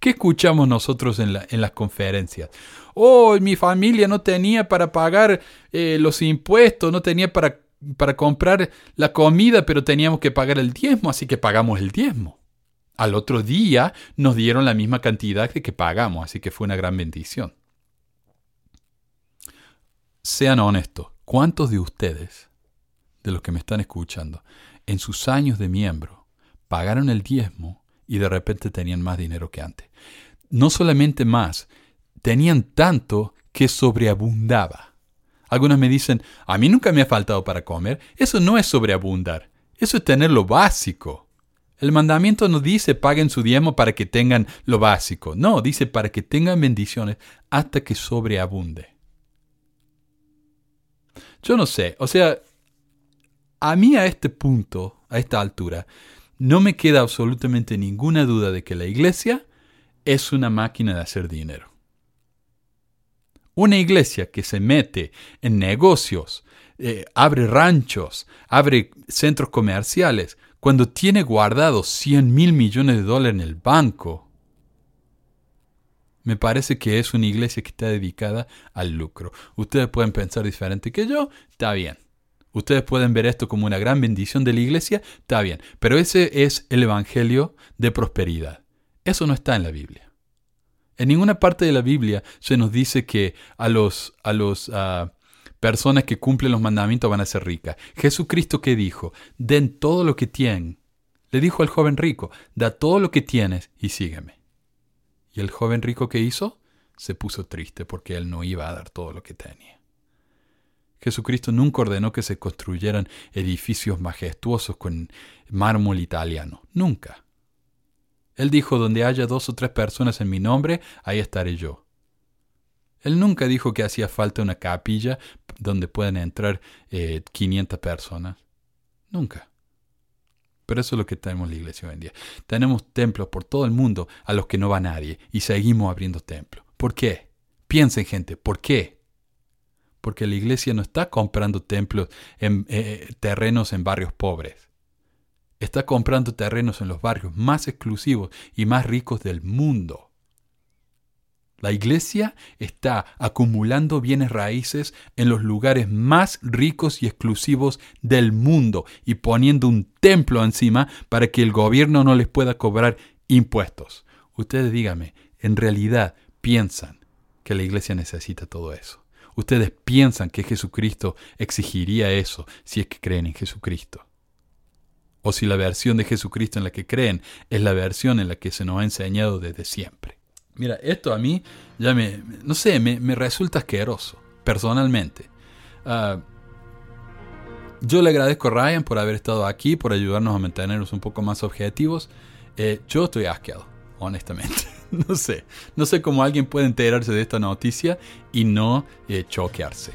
¿Qué escuchamos nosotros en, las conferencias? Oh, mi familia no tenía para pagar eh, los impuestos, no tenía para comprar la comida, pero teníamos que pagar el diezmo, así que pagamos el diezmo. Al otro día nos dieron la misma cantidad que pagamos, así que fue una gran bendición. Sean honestos, ¿cuántos de ustedes, de los que me están escuchando, en sus años de miembro, pagaron el diezmo y de repente tenían más dinero que antes? No solamente más, tenían tanto que sobreabundaba. Algunos me dicen, a mí nunca me ha faltado para comer. Eso no es sobreabundar, eso es tener lo básico. El mandamiento no dice paguen su diezmo para que tengan lo básico. No, dice para que tengan bendiciones hasta que sobreabunde. Yo no sé, o sea, a mí a este punto, a esta altura, no me queda absolutamente ninguna duda de que la iglesia es una máquina de hacer dinero. Una iglesia que se mete en negocios, eh, abre ranchos, abre centros comerciales, cuando tiene guardado 100 mil millones de dólares en el banco. Me parece que es una iglesia que está dedicada al lucro. Ustedes pueden pensar diferente que yo, está bien. Ustedes pueden ver esto como una gran bendición de la iglesia, está bien. Pero ese es el evangelio de prosperidad. Eso no está en la Biblia. En ninguna parte de la Biblia se nos dice que a los, a los ah, personas que cumplen los mandamientos van a ser ricas. Jesucristo que dijo, den todo lo que tienen. Le dijo al joven rico, da todo lo que tienes y sígueme. ¿Y el joven rico que hizo? Se puso triste porque él no iba a dar todo lo que tenía. Jesucristo nunca ordenó que se construyeran edificios majestuosos con mármol italiano. Nunca. Él dijo, donde haya dos o tres personas en mi nombre, ahí estaré yo. Él nunca dijo que hacía falta una capilla donde puedan entrar 500 eh, personas. Nunca. Pero eso es lo que tenemos en la iglesia hoy en día. Tenemos templos por todo el mundo a los que no va nadie y seguimos abriendo templos. ¿Por qué? Piensen gente, ¿por qué? Porque la iglesia no está comprando templos en eh, terrenos en barrios pobres está comprando terrenos en los barrios más exclusivos y más ricos del mundo. La iglesia está acumulando bienes raíces en los lugares más ricos y exclusivos del mundo y poniendo un templo encima para que el gobierno no les pueda cobrar impuestos. Ustedes díganme, ¿en realidad piensan que la iglesia necesita todo eso? ¿Ustedes piensan que Jesucristo exigiría eso si es que creen en Jesucristo? o si la versión de Jesucristo en la que creen es la versión en la que se nos ha enseñado desde siempre. Mira, esto a mí ya me, no sé, me, resulta asqueroso, personalmente. Ah, yo le agradezco a Ryan por haber estado aquí, por ayudarnos a mantenernos un poco más objetivos. Eh, yo estoy asqueado, honestamente. *laughs* no sé, no sé cómo alguien puede enterarse de esta noticia y no eh, choquearse.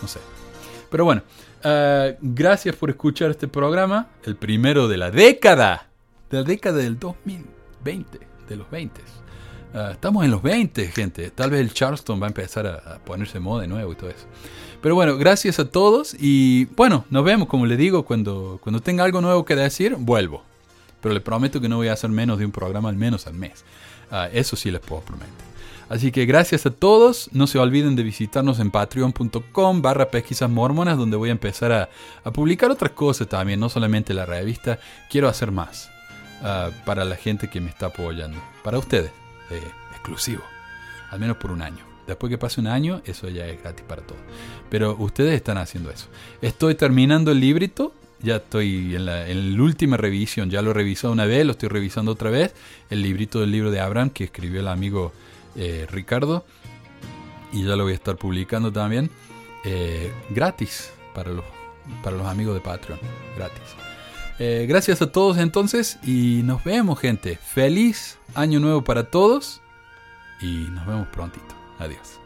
No sé. Pero bueno, Ah, gracias por escuchar este programa, el primero de la década, de la década del 2020, de los 20. Ah, estamos en los 20, gente. Tal vez el Charleston va a empezar a, ponerse moda de nuevo y todo eso. Pero bueno, gracias a todos y bueno, nos vemos, como le digo, cuando, cuando tenga algo nuevo que decir, vuelvo. Pero le prometo que no voy a hacer menos de un programa al menos al mes. Ah, eso sí les puedo prometer. Así que gracias a todos. No se olviden de visitarnos en patreon.com barra pesquisas mormonas, donde voy a empezar a, publicar otras cosas también, no solamente la revista. Quiero hacer más ah, para la gente que me está apoyando. Para ustedes, eh, exclusivo. Al menos por un año. Después que pase un año, eso ya es gratis para todos. Pero ustedes están haciendo eso. Estoy terminando el librito. Ya estoy en la, en la última revisión. Ya lo he una vez, lo estoy revisando otra vez. El librito del libro de Abraham que escribió el amigo eh, Ricardo. Y ya lo voy a estar publicando también. Eh, gratis para los, para los amigos de Patreon. Gratis. Gracias a todos entonces y nos vemos gente. Feliz año nuevo para todos y nos vemos prontito. Adiós.